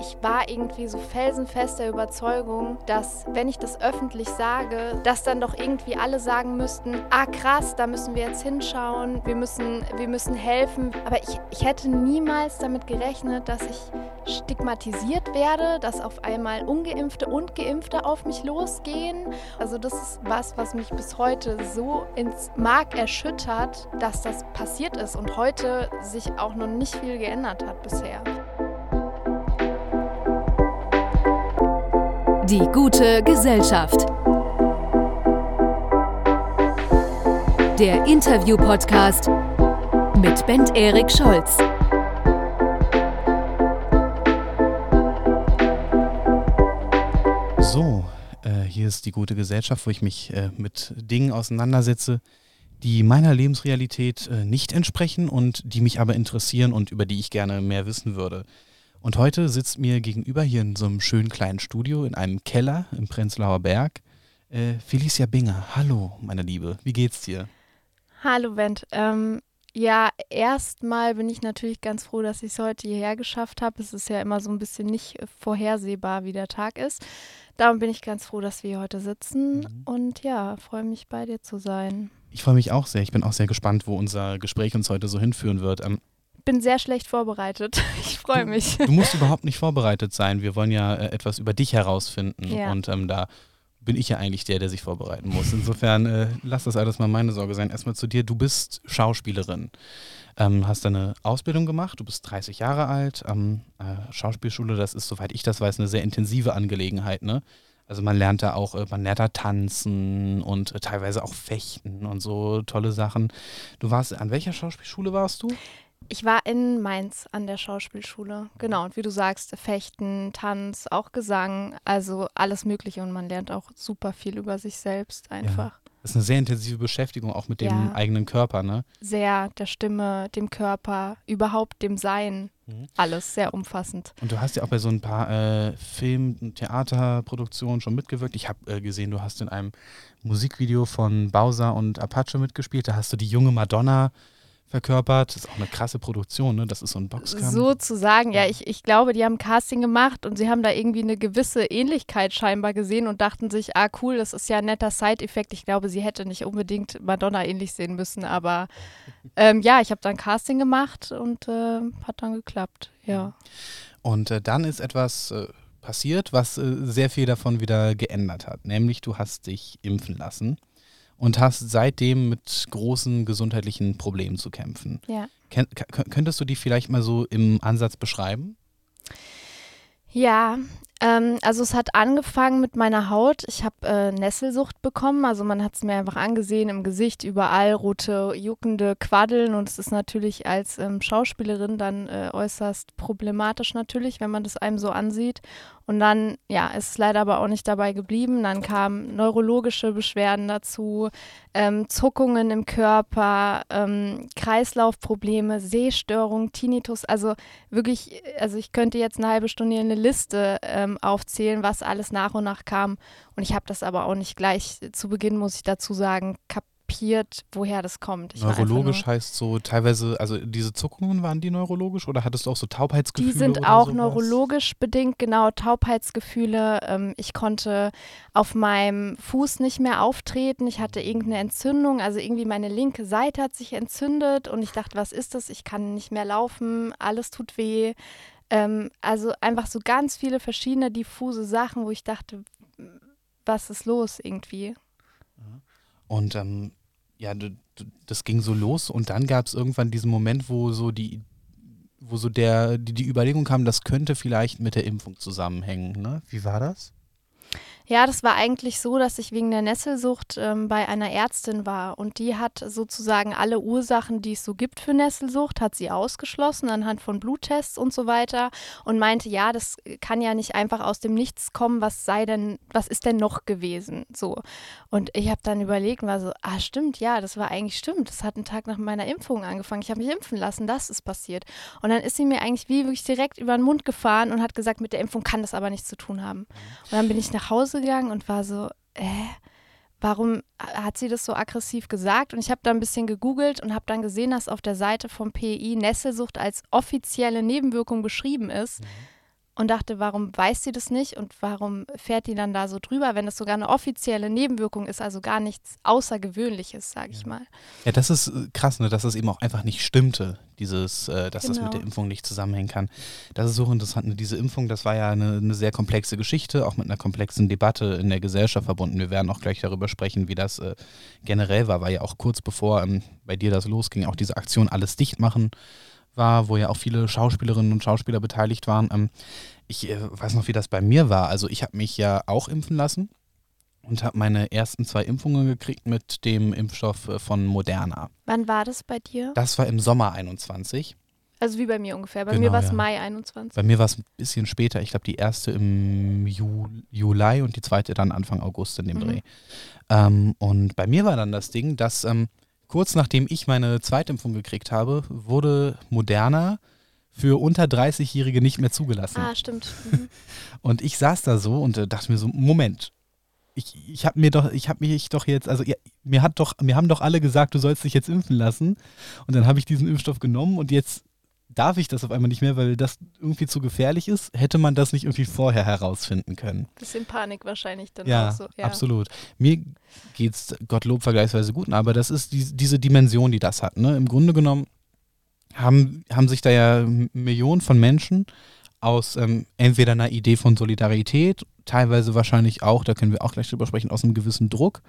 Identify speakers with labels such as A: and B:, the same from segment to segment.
A: ich war irgendwie so felsenfest der Überzeugung, dass wenn ich das öffentlich sage, dass dann doch irgendwie alle sagen müssten, ah krass, da müssen wir jetzt hinschauen, wir müssen, wir müssen helfen. Aber ich, ich hätte niemals damit gerechnet, dass ich stigmatisiert werde, dass auf einmal ungeimpfte und geimpfte auf mich losgehen. Also das ist was, was mich bis heute so ins Mark erschüttert, dass das passiert ist und heute sich auch noch nicht viel geändert hat bisher.
B: Die gute Gesellschaft. Der Interview-Podcast mit Bent Erik Scholz.
C: So, äh, hier ist die gute Gesellschaft, wo ich mich äh, mit Dingen auseinandersetze, die meiner Lebensrealität äh, nicht entsprechen und die mich aber interessieren und über die ich gerne mehr wissen würde. Und heute sitzt mir gegenüber hier in so einem schönen kleinen Studio in einem Keller im Prenzlauer Berg äh, Felicia Binger. Hallo, meine Liebe, wie geht's dir?
A: Hallo, Bent. Ähm, ja, erstmal bin ich natürlich ganz froh, dass ich es heute hierher geschafft habe. Es ist ja immer so ein bisschen nicht vorhersehbar, wie der Tag ist. Darum bin ich ganz froh, dass wir hier heute sitzen mhm. und ja, freue mich bei dir zu sein.
C: Ich freue mich auch sehr. Ich bin auch sehr gespannt, wo unser Gespräch uns heute so hinführen wird. Ähm,
A: bin sehr schlecht vorbereitet. Ich freue mich.
C: Du, musst überhaupt nicht vorbereitet sein. Wir wollen ja äh, etwas über dich herausfinden. Ja. Und ähm, da bin ich ja eigentlich der, der sich vorbereiten muss. Insofern äh, lass das alles mal meine Sorge sein. Erstmal zu dir. Du bist Schauspielerin. Ähm, hast deine Ausbildung gemacht. Du bist 30 Jahre alt. Ähm, äh, Schauspielschule, das ist, soweit ich das weiß, eine sehr intensive Angelegenheit. Ne? Also man lernt da auch, äh, man lernt da tanzen und äh, teilweise auch fechten und so tolle Sachen. Du warst, an welcher Schauspielschule warst du?
A: Ich war in Mainz an der Schauspielschule. Genau, und wie du sagst, Fechten, Tanz, auch Gesang, also alles Mögliche. Und man lernt auch super viel über sich selbst einfach. Ja.
C: Das ist eine sehr intensive Beschäftigung auch mit dem ja. eigenen Körper, ne?
A: Sehr, der Stimme, dem Körper, überhaupt dem Sein. Mhm. Alles sehr umfassend.
C: Und du hast ja auch bei so ein paar äh, Film- und Theaterproduktionen schon mitgewirkt. Ich habe äh, gesehen, du hast in einem Musikvideo von Bowser und Apache mitgespielt. Da hast du die junge Madonna verkörpert. Das ist auch eine krasse Produktion, ne? Das ist so ein Boxkampf.
A: Sozusagen, ja. Ich, ich glaube, die haben Casting gemacht und sie haben da irgendwie eine gewisse Ähnlichkeit scheinbar gesehen und dachten sich, ah cool, das ist ja ein netter Side-Effekt. Ich glaube, sie hätte nicht unbedingt Madonna ähnlich sehen müssen, aber ähm, ja, ich habe dann Casting gemacht und äh, hat dann geklappt, ja.
C: Und äh, dann ist etwas äh, passiert, was äh, sehr viel davon wieder geändert hat. Nämlich, du hast dich impfen lassen und hast seitdem mit großen gesundheitlichen Problemen zu kämpfen.
A: Ja.
C: Ken könntest du die vielleicht mal so im Ansatz beschreiben?
A: Ja, ähm, also es hat angefangen mit meiner Haut. Ich habe äh, Nesselsucht bekommen. Also man hat es mir einfach angesehen im Gesicht, überall rote, juckende Quaddeln. Und es ist natürlich als ähm, Schauspielerin dann äh, äußerst problematisch natürlich, wenn man das einem so ansieht. Und dann, ja, ist es leider aber auch nicht dabei geblieben. Dann kamen neurologische Beschwerden dazu, ähm, Zuckungen im Körper, ähm, Kreislaufprobleme, Sehstörung, Tinnitus. Also wirklich, also ich könnte jetzt eine halbe Stunde eine Liste ähm, aufzählen, was alles nach und nach kam. Und ich habe das aber auch nicht gleich zu Beginn, muss ich dazu sagen, kapiert kapiert, woher das kommt.
C: Ich neurologisch heißt so teilweise, also diese Zuckungen waren die neurologisch oder hattest du auch so Taubheitsgefühle?
A: Die sind auch sowas? neurologisch bedingt, genau, Taubheitsgefühle. Ähm, ich konnte auf meinem Fuß nicht mehr auftreten. Ich hatte irgendeine Entzündung, also irgendwie meine linke Seite hat sich entzündet und ich dachte, was ist das? Ich kann nicht mehr laufen, alles tut weh. Ähm, also einfach so ganz viele verschiedene diffuse Sachen, wo ich dachte, was ist los irgendwie?
C: Und ähm, ja, das ging so los und dann gab es irgendwann diesen Moment, wo so die, wo so der, die, die Überlegung kam, das könnte vielleicht mit der Impfung zusammenhängen. Ne? Wie war das?
A: Ja, das war eigentlich so, dass ich wegen der Nesselsucht ähm, bei einer Ärztin war und die hat sozusagen alle Ursachen, die es so gibt für Nesselsucht, hat sie ausgeschlossen anhand von Bluttests und so weiter und meinte, ja, das kann ja nicht einfach aus dem Nichts kommen, was sei denn, was ist denn noch gewesen? So. Und ich habe dann überlegt und war so, ah, stimmt, ja, das war eigentlich stimmt. Das hat einen Tag nach meiner Impfung angefangen. Ich habe mich impfen lassen, das ist passiert. Und dann ist sie mir eigentlich wie wirklich direkt über den Mund gefahren und hat gesagt, mit der Impfung kann das aber nichts zu tun haben. Und dann bin ich nach Hause gegangen und war so, äh, warum hat sie das so aggressiv gesagt? Und ich habe da ein bisschen gegoogelt und habe dann gesehen, dass auf der Seite vom PI Nesselsucht als offizielle Nebenwirkung beschrieben ist. Mhm. Und dachte, warum weiß sie das nicht und warum fährt die dann da so drüber, wenn das sogar eine offizielle Nebenwirkung ist, also gar nichts Außergewöhnliches, sage ich mal.
C: Ja, das ist äh, krass, ne, dass das eben auch einfach nicht stimmte, dieses, äh, dass genau. das mit der genau. Impfung nicht zusammenhängen kann. Das ist so interessant. Ne? Diese Impfung, das war ja eine, eine, sehr komplexe Geschichte, auch mit einer komplexen Debatte in der Gesellschaft verbunden. Wir werden auch gleich darüber sprechen, wie das äh, generell war, weil ja auch kurz bevor ähm, bei dir das losging, auch diese Aktion Alles dicht machen war, wo ja auch viele Schauspielerinnen und Schauspieler beteiligt waren. Ähm, ich äh, weiß noch, wie das bei mir war. Also ich habe mich ja auch impfen lassen und habe meine ersten zwei Impfungen gekriegt mit dem Impfstoff äh, von Moderna.
A: Wann war das bei dir?
C: Das war im Sommer 21.
A: Also wie bei mir ungefähr. Bei genau, mir war es ja. Mai 21.
C: Bei mir war es ein bisschen später. Ich glaube, die erste im Ju Juli und die zweite dann Anfang August in dem mhm. Dreh. Ähm, und bei mir war dann das Ding, dass ähm, kurz nachdem ich meine Zweitimpfung gekriegt habe, wurde Moderna für unter 30-Jährige nicht mehr zugelassen.
A: Ah, stimmt. Mhm.
C: Und ich saß da so und äh, dachte mir so, Moment, ich, ich habe mir doch, ich habe mich doch jetzt, also ja, mir hat doch, mir haben doch alle gesagt, du sollst dich jetzt impfen lassen. Und dann habe ich diesen Impfstoff genommen und jetzt darf ich das auf einmal nicht mehr, weil das irgendwie zu gefährlich ist. Hätte man das nicht irgendwie vorher herausfinden können?
A: Bisschen Panik wahrscheinlich dann
C: ja,
A: auch so.
C: Ja, absolut. Mir geht es Gottlob vergleichsweise gut, aber das ist die, diese Dimension, die das hat. Ne? Im Grunde genommen haben, haben sich da ja Millionen von Menschen aus ähm, entweder einer Idee von Solidarität, teilweise wahrscheinlich auch, da können wir auch gleich drüber sprechen, aus einem gewissen Druck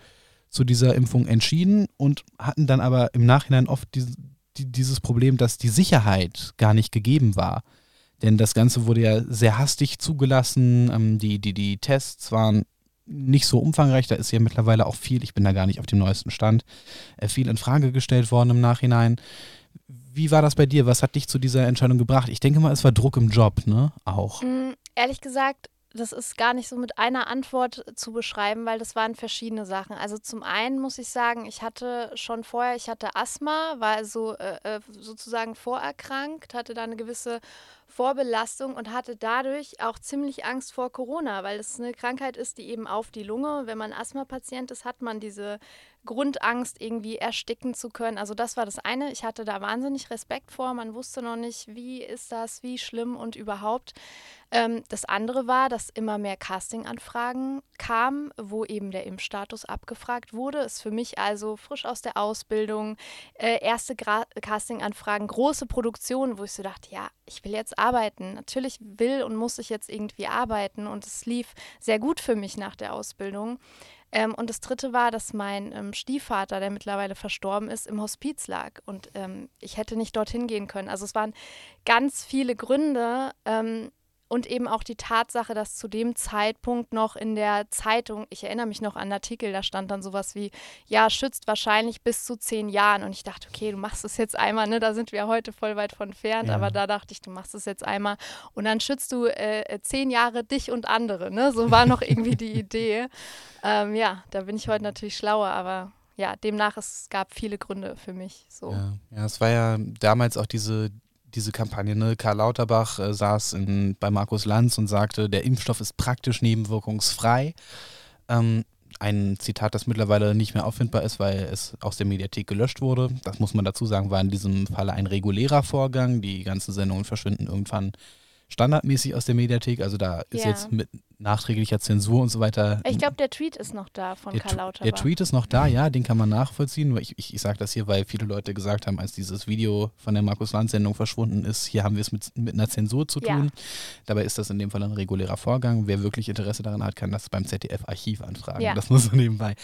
C: zu dieser Impfung entschieden und hatten dann aber im Nachhinein oft die, die, dieses Problem, dass die Sicherheit gar nicht gegeben war. Denn das Ganze wurde ja sehr hastig zugelassen, ähm, die, die, die Tests waren nicht so umfangreich, da ist ja mittlerweile auch viel, ich bin da gar nicht auf dem neuesten Stand, äh, viel in Frage gestellt worden im Nachhinein. Wie war das bei dir? Was hat dich zu dieser Entscheidung gebracht? Ich denke mal, es war Druck im Job, ne? Auch.
A: Mm, ehrlich gesagt, das ist gar nicht so mit einer Antwort zu beschreiben, weil das waren verschiedene Sachen. Also zum einen muss ich sagen, ich hatte schon vorher, ich hatte Asthma, war also äh, äh sozusagen vorerkrankt, hatte da eine gewisse Vorbelastung und hatte dadurch auch ziemlich Angst vor Corona, weil es eine Krankheit ist, die eben auf die Lunge, wenn man Asthma-Patient ist, hat man diese Grundangst, irgendwie ersticken zu können. Also das war das eine. Ich hatte da wahnsinnig Respekt vor. Man wusste noch nicht, wie ist das, wie schlimm und überhaupt. Ähm, das andere war, dass immer mehr Casting-Anfragen kamen, wo eben der Impfstatus abgefragt wurde. Ist für mich also frisch aus der Ausbildung, äh, erste Casting-Anfragen, große Produktionen, wo ich so dachte, ja, ich will jetzt arbeiten. Natürlich will und muss ich jetzt irgendwie arbeiten und es lief sehr gut für mich nach der Ausbildung. Ähm, und das dritte war, dass mein ähm, Stiefvater, der mittlerweile verstorben ist, im Hospiz lag. Und ähm, ich hätte nicht dorthin gehen können. Also es waren ganz viele Gründe, ähm, und eben auch die Tatsache, dass zu dem Zeitpunkt noch in der Zeitung, ich erinnere mich noch an einen Artikel, da stand dann sowas wie, ja, schützt wahrscheinlich bis zu zehn Jahren. Und ich dachte, okay, du machst es jetzt einmal, ne? Da sind wir heute voll weit von entfernt, ja. aber da dachte ich, du machst es jetzt einmal und dann schützt du äh, zehn Jahre dich und andere, ne? So war noch irgendwie die Idee. Ähm, ja, da bin ich heute natürlich schlauer, aber ja, demnach es gab viele Gründe für mich. So.
C: Ja, ja, es war ja damals auch diese diese Kampagne. Ne? Karl Lauterbach äh, saß in, bei Markus Lanz und sagte, der Impfstoff ist praktisch nebenwirkungsfrei. Ähm, ein Zitat, das mittlerweile nicht mehr auffindbar ist, weil es aus der Mediathek gelöscht wurde. Das muss man dazu sagen, war in diesem Falle ein regulärer Vorgang. Die ganzen Sendungen verschwinden irgendwann standardmäßig aus der Mediathek. Also da ist ja. jetzt mit nachträglicher Zensur und so weiter.
A: Ich glaube, der Tweet ist noch da von Karl Lauterbach.
C: Der Tweet ist noch da, ja, den kann man nachvollziehen. Ich, ich, ich sage das hier, weil viele Leute gesagt haben, als dieses Video von der Markus-Lanz-Sendung verschwunden ist, hier haben wir es mit, mit einer Zensur zu tun. Ja. Dabei ist das in dem Fall ein regulärer Vorgang. Wer wirklich Interesse daran hat, kann das beim ZDF-Archiv anfragen. Ja. Das muss so nebenbei.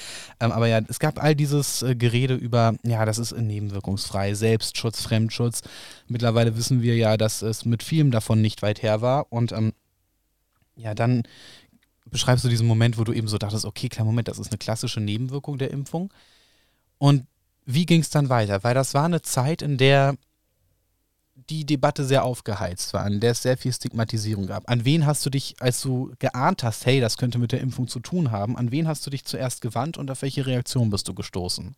C: Ähm, aber ja, es gab all dieses äh, Gerede über, ja, das ist nebenwirkungsfrei, Selbstschutz, Fremdschutz. Mittlerweile wissen wir ja, dass es mit vielem davon nicht weit her war und ähm, ja, dann beschreibst du diesen Moment, wo du eben so dachtest, okay, klar, Moment, das ist eine klassische Nebenwirkung der Impfung. Und wie ging es dann weiter? Weil das war eine Zeit, in der die Debatte sehr aufgeheizt war, in der es sehr viel Stigmatisierung gab. An wen hast du dich, als du geahnt hast, hey, das könnte mit der Impfung zu tun haben, an wen hast du dich zuerst gewandt und auf welche Reaktion bist du gestoßen?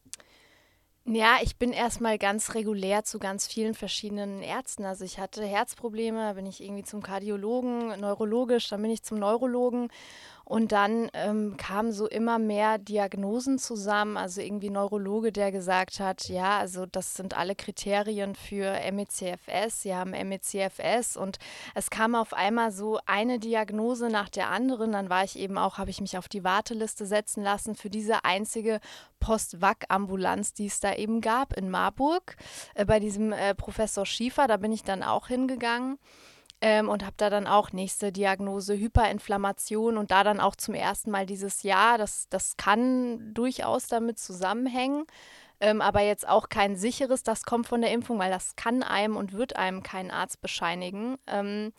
A: Ja, ich bin erstmal ganz regulär zu ganz vielen verschiedenen Ärzten. Also ich hatte Herzprobleme, bin ich irgendwie zum Kardiologen, neurologisch, dann bin ich zum Neurologen. Und dann ähm, kamen so immer mehr Diagnosen zusammen, also irgendwie Neurologe, der gesagt hat, ja, also das sind alle Kriterien für MECFS, sie haben MECFS und es kam auf einmal so eine Diagnose nach der anderen, dann war ich eben auch, habe ich mich auf die Warteliste setzen lassen für diese einzige Post-Wack-Ambulanz, die es da eben gab in Marburg, äh, bei diesem äh, Professor Schiefer, da bin ich dann auch hingegangen. Ähm, und habe da dann auch nächste Diagnose Hyperinflammation und da dann auch zum ersten Mal dieses Jahr. Das, das kann durchaus damit zusammenhängen, ähm, aber jetzt auch kein sicheres, das kommt von der Impfung, weil das kann einem und wird einem kein Arzt bescheinigen. Ähm,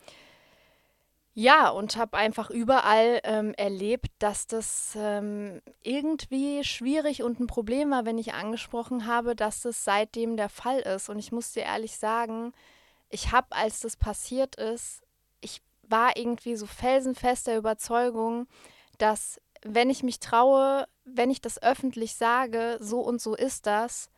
A: ja, und habe einfach überall ähm, erlebt, dass das ähm, irgendwie schwierig und ein Problem war, wenn ich angesprochen habe, dass das seitdem der Fall ist. Und ich muss dir ehrlich sagen, ich habe, als das passiert ist, ich war irgendwie so felsenfest der Überzeugung, dass wenn ich mich traue, wenn ich das öffentlich sage, so und so ist das,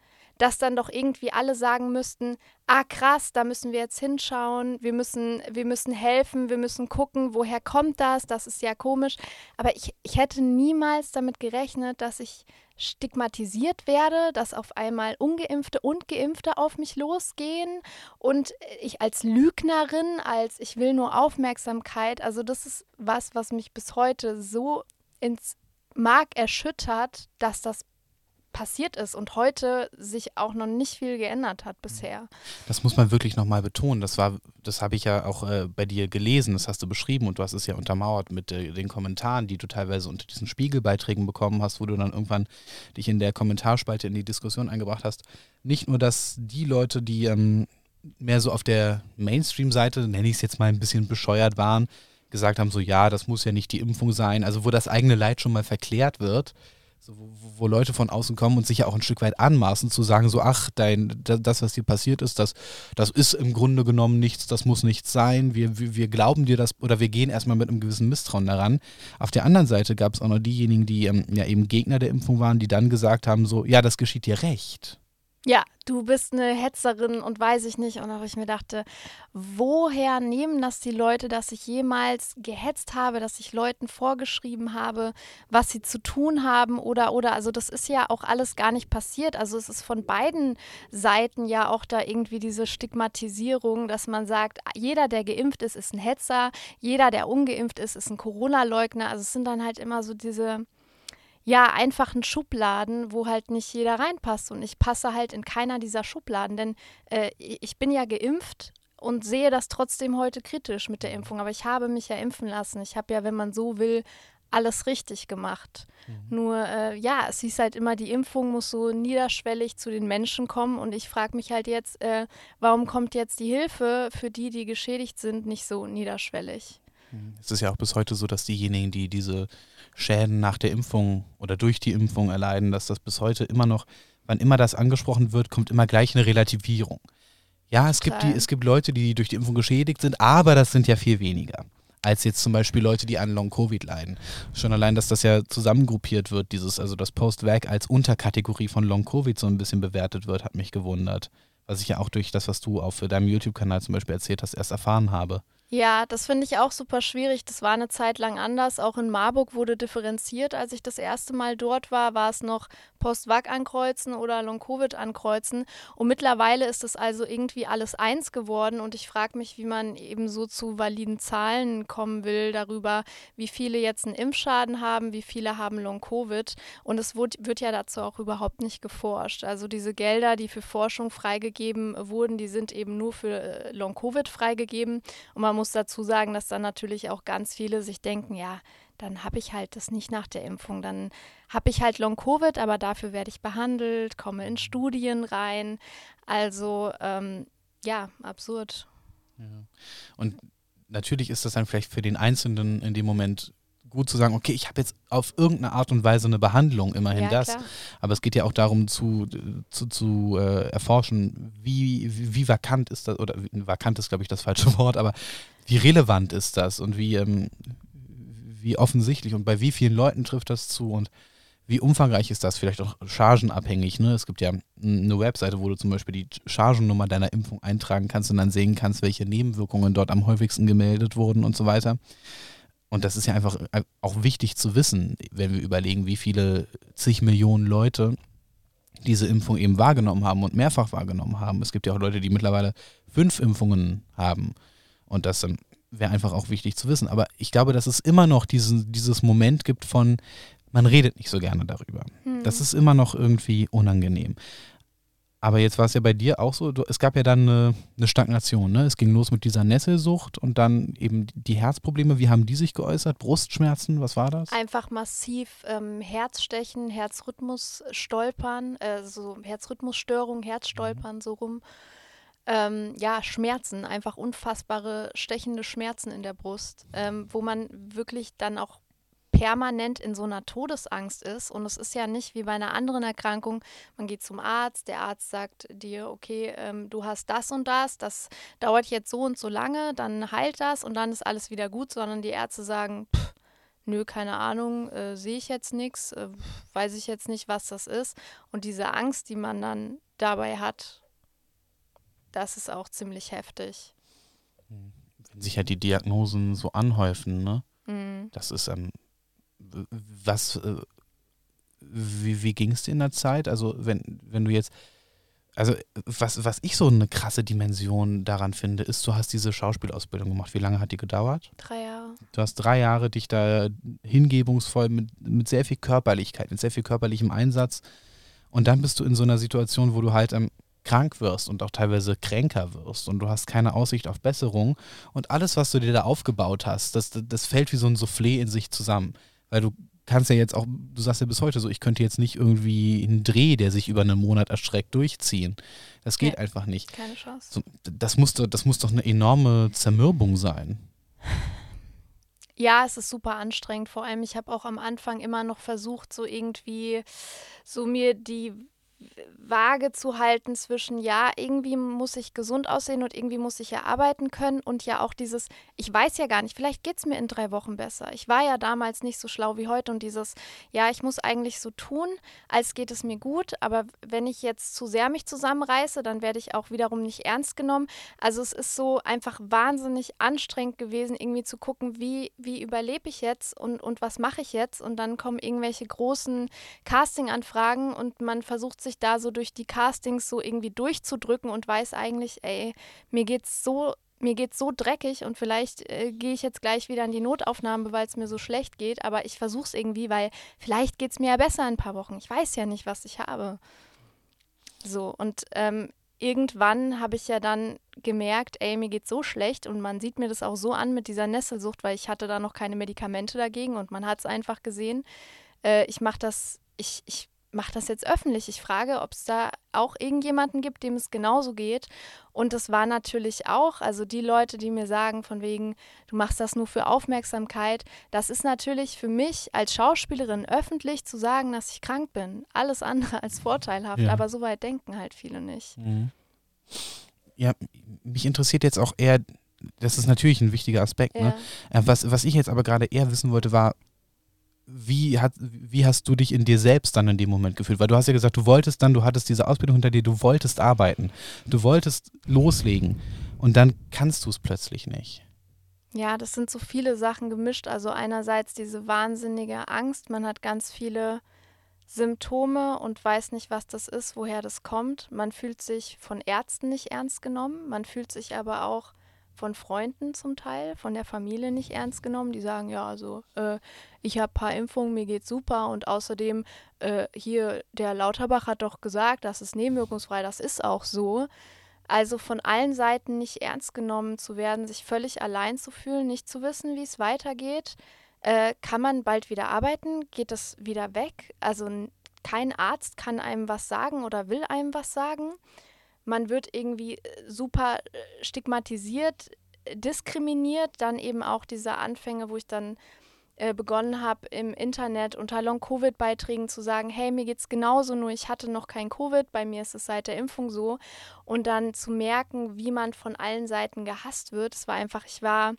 A: dass dann doch irgendwie alle sagen müssten, ah krass, da müssen wir jetzt hinschauen, wir müssen, wir müssen helfen, wir müssen gucken, woher kommt das, das ist ja komisch. Aber ich, ich hätte niemals damit gerechnet, dass ich stigmatisiert werde, dass auf einmal ungeimpfte und geimpfte auf mich losgehen und ich als Lügnerin, als ich will nur Aufmerksamkeit, also das ist was, was mich bis heute so ins Mark erschüttert, dass das passiert ist und heute sich auch noch nicht viel geändert hat bisher.
C: Das muss man wirklich nochmal betonen. Das war, das habe ich ja auch äh, bei dir gelesen, das hast du beschrieben und du hast es ja untermauert mit äh, den Kommentaren, die du teilweise unter diesen Spiegelbeiträgen bekommen hast, wo du dann irgendwann dich in der Kommentarspalte in die Diskussion eingebracht hast. Nicht nur, dass die Leute, die ähm, mehr so auf der Mainstream-Seite, nenne ich es jetzt mal ein bisschen bescheuert waren, gesagt haben, so ja, das muss ja nicht die Impfung sein, also wo das eigene Leid schon mal verklärt wird, so, wo, wo, Leute von außen kommen und sich ja auch ein Stück weit anmaßen, zu sagen, so, ach, dein, das, was dir passiert ist, das, das ist im Grunde genommen nichts, das muss nichts sein. Wir, wir, wir glauben dir das oder wir gehen erstmal mit einem gewissen Misstrauen daran. Auf der anderen Seite gab es auch noch diejenigen, die ähm, ja eben Gegner der Impfung waren, die dann gesagt haben, so, ja, das geschieht dir recht.
A: Ja, du bist eine Hetzerin und weiß ich nicht. Und auch ich mir dachte, woher nehmen das die Leute, dass ich jemals gehetzt habe, dass ich Leuten vorgeschrieben habe, was sie zu tun haben oder oder also das ist ja auch alles gar nicht passiert. Also es ist von beiden Seiten ja auch da irgendwie diese Stigmatisierung, dass man sagt, jeder, der geimpft ist, ist ein Hetzer, jeder, der ungeimpft ist, ist ein Corona-Leugner. Also es sind dann halt immer so diese ja, einfachen Schubladen, wo halt nicht jeder reinpasst. Und ich passe halt in keiner dieser Schubladen, denn äh, ich bin ja geimpft und sehe das trotzdem heute kritisch mit der Impfung. Aber ich habe mich ja impfen lassen. Ich habe ja, wenn man so will, alles richtig gemacht. Mhm. Nur, äh, ja, es hieß halt immer, die Impfung muss so niederschwellig zu den Menschen kommen. Und ich frage mich halt jetzt, äh, warum kommt jetzt die Hilfe für die, die geschädigt sind, nicht so niederschwellig?
C: Mhm. Es ist ja auch bis heute so, dass diejenigen, die diese Schäden nach der Impfung oder durch die Impfung erleiden, dass das bis heute immer noch, wann immer das angesprochen wird, kommt immer gleich eine Relativierung. Ja, es gibt, die, es gibt Leute, die durch die Impfung geschädigt sind, aber das sind ja viel weniger als jetzt zum Beispiel Leute, die an Long-Covid leiden. Schon allein, dass das ja zusammengruppiert wird, dieses, also das Post-Vac als Unterkategorie von Long-Covid so ein bisschen bewertet wird, hat mich gewundert. Was ich ja auch durch das, was du auf deinem YouTube-Kanal zum Beispiel erzählt hast, erst erfahren habe.
A: Ja, das finde ich auch super schwierig. Das war eine Zeit lang anders. Auch in Marburg wurde differenziert. Als ich das erste Mal dort war, war es noch Post-Vac ankreuzen oder Long-Covid ankreuzen. Und mittlerweile ist das also irgendwie alles eins geworden. Und ich frage mich, wie man eben so zu validen Zahlen kommen will darüber, wie viele jetzt einen Impfschaden haben, wie viele haben Long-Covid. Und es wird, wird ja dazu auch überhaupt nicht geforscht. Also diese Gelder, die für Forschung freigegeben wurden, die sind eben nur für äh, Long-Covid freigegeben. Und man muss muss dazu sagen, dass dann natürlich auch ganz viele sich denken, ja, dann habe ich halt das nicht nach der Impfung. Dann habe ich halt Long-Covid, aber dafür werde ich behandelt, komme in Studien rein. Also ähm, ja, absurd. Ja.
C: Und natürlich ist das dann vielleicht für den Einzelnen in dem Moment gut zu sagen, okay, ich habe jetzt auf irgendeine Art und Weise eine Behandlung, immerhin ja, das. Klar. Aber es geht ja auch darum zu, zu, zu äh, erforschen, wie, wie, wie, vakant ist das, oder vakant ist, glaube ich, das falsche Wort, aber wie relevant ist das und wie, ähm, wie offensichtlich und bei wie vielen Leuten trifft das zu und wie umfangreich ist das? Vielleicht auch chargenabhängig. Ne? Es gibt ja eine Webseite, wo du zum Beispiel die Chargennummer deiner Impfung eintragen kannst und dann sehen kannst, welche Nebenwirkungen dort am häufigsten gemeldet wurden und so weiter. Und das ist ja einfach äh, auch wichtig zu wissen, wenn wir überlegen, wie viele zig Millionen Leute diese Impfung eben wahrgenommen haben und mehrfach wahrgenommen haben. Es gibt ja auch Leute, die mittlerweile fünf Impfungen haben. Und das ähm, wäre einfach auch wichtig zu wissen. Aber ich glaube, dass es immer noch diesen, dieses Moment gibt von, man redet nicht so gerne darüber. Hm. Das ist immer noch irgendwie unangenehm. Aber jetzt war es ja bei dir auch so, du, es gab ja dann eine, eine, Stagnation. Ne? Es ging los mit dieser Nesselsucht und dann eben die Herzprobleme. Wie haben die sich geäußert? Brustschmerzen, was war das?
A: Einfach massiv ähm, Herzstechen, Herzrhythmus stolpern, äh, so Herzrhythmusstörung, Herzstolpern mhm. so rum. Ähm, ja, Schmerzen, einfach unfassbare stechende Schmerzen in der Brust, ähm, wo man wirklich dann auch permanent in so einer Todesangst ist. Und es ist ja nicht wie bei einer anderen Erkrankung, man geht zum Arzt, der Arzt sagt dir, okay, ähm, du hast das und das, das dauert jetzt so und so lange, dann heilt das und dann ist alles wieder gut, sondern die Ärzte sagen, pff, nö, keine Ahnung, äh, sehe ich jetzt nichts, äh, weiß ich jetzt nicht, was das ist. Und diese Angst, die man dann dabei hat, das ist auch ziemlich heftig.
C: Wenn sich ja die Diagnosen so anhäufen, ne? Mhm. Das ist ähm, was, äh, wie, wie ging es dir in der Zeit? Also, wenn, wenn du jetzt, also was, was ich so eine krasse Dimension daran finde, ist, du hast diese Schauspielausbildung gemacht. Wie lange hat die gedauert?
A: Drei Jahre.
C: Du hast drei Jahre dich da hingebungsvoll mit, mit sehr viel Körperlichkeit, mit sehr viel körperlichem Einsatz. Und dann bist du in so einer Situation, wo du halt ähm, krank wirst und auch teilweise kränker wirst und du hast keine Aussicht auf Besserung. Und alles, was du dir da aufgebaut hast, das, das fällt wie so ein Soufflé in sich zusammen. Weil du kannst ja jetzt auch, du sagst ja bis heute so, ich könnte jetzt nicht irgendwie einen Dreh, der sich über einen Monat erstreckt, durchziehen. Das geht ja, einfach nicht.
A: Keine Chance.
C: So, das, muss, das muss doch eine enorme Zermürbung sein.
A: Ja, es ist super anstrengend. Vor allem, ich habe auch am Anfang immer noch versucht, so irgendwie so mir die Waage zu halten zwischen, ja, irgendwie muss ich gesund aussehen und irgendwie muss ich ja arbeiten können und ja auch dieses, ich weiß ja gar nicht, vielleicht geht es mir in drei Wochen besser. Ich war ja damals nicht so schlau wie heute und dieses, ja, ich muss eigentlich so tun, als geht es mir gut, aber wenn ich jetzt zu sehr mich zusammenreiße, dann werde ich auch wiederum nicht ernst genommen. Also es ist so einfach wahnsinnig anstrengend gewesen, irgendwie zu gucken, wie, wie überlebe ich jetzt und, und was mache ich jetzt und dann kommen irgendwelche großen Casting-Anfragen und man versucht sich sich da so durch die Castings so irgendwie durchzudrücken und weiß eigentlich, ey, mir geht's so mir geht's so dreckig und vielleicht äh, gehe ich jetzt gleich wieder in die Notaufnahme, weil es mir so schlecht geht, aber ich versuche es irgendwie, weil vielleicht geht es mir ja besser in ein paar Wochen. Ich weiß ja nicht, was ich habe. So, und ähm, irgendwann habe ich ja dann gemerkt, ey, mir geht's so schlecht und man sieht mir das auch so an mit dieser Nesselsucht, weil ich hatte da noch keine Medikamente dagegen und man hat es einfach gesehen. Äh, ich mache das, ich, ich mache das jetzt öffentlich. Ich frage, ob es da auch irgendjemanden gibt, dem es genauso geht. Und das war natürlich auch, also die Leute, die mir sagen, von wegen, du machst das nur für Aufmerksamkeit, das ist natürlich für mich als Schauspielerin öffentlich zu sagen, dass ich krank bin. Alles andere als vorteilhaft, ja. aber so weit denken halt viele nicht. Mhm.
C: Ja, mich interessiert jetzt auch eher, das ist natürlich ein wichtiger Aspekt. Ne? Ja. Ne? Was, was ich jetzt aber gerade eher wissen wollte, war, wie, hat, wie hast du dich in dir selbst dann in dem Moment gefühlt? Weil du hast ja gesagt, du wolltest dann, du hattest diese Ausbildung hinter dir, du wolltest arbeiten, du wolltest loslegen und dann kannst du es plötzlich nicht.
A: Ja, das sind so viele Sachen gemischt. Also einerseits diese wahnsinnige Angst, man hat ganz viele Symptome und weiß nicht, was das ist, woher das kommt. Man fühlt sich von Ärzten nicht ernst genommen, man fühlt sich aber auch von Freunden zum Teil, von der Familie nicht ernst genommen. Die sagen, ja, also äh, ich habe ein paar Impfungen, mir geht's super und außerdem äh, hier, der Lauterbach hat doch gesagt, das ist nebenwirkungsfrei, das ist auch so. Also von allen Seiten nicht ernst genommen zu werden, sich völlig allein zu fühlen, nicht zu wissen, wie es weitergeht. Äh, kann man bald wieder arbeiten? Geht das wieder weg? Also kein Arzt kann einem was sagen oder will einem was sagen man wird irgendwie äh, super äh, stigmatisiert, diskriminiert. Dann eben auch diese Anfänge, wo ich dann äh, begonnen habe, im Internet unter Long-Covid-Beiträgen zu sagen, hey, mir geht's genauso, nur ich hatte noch kein Covid, bei mir ist es seit der Impfung so. Und dann zu merken, wie man von allen Seiten gehasst wird. Es war einfach, ich war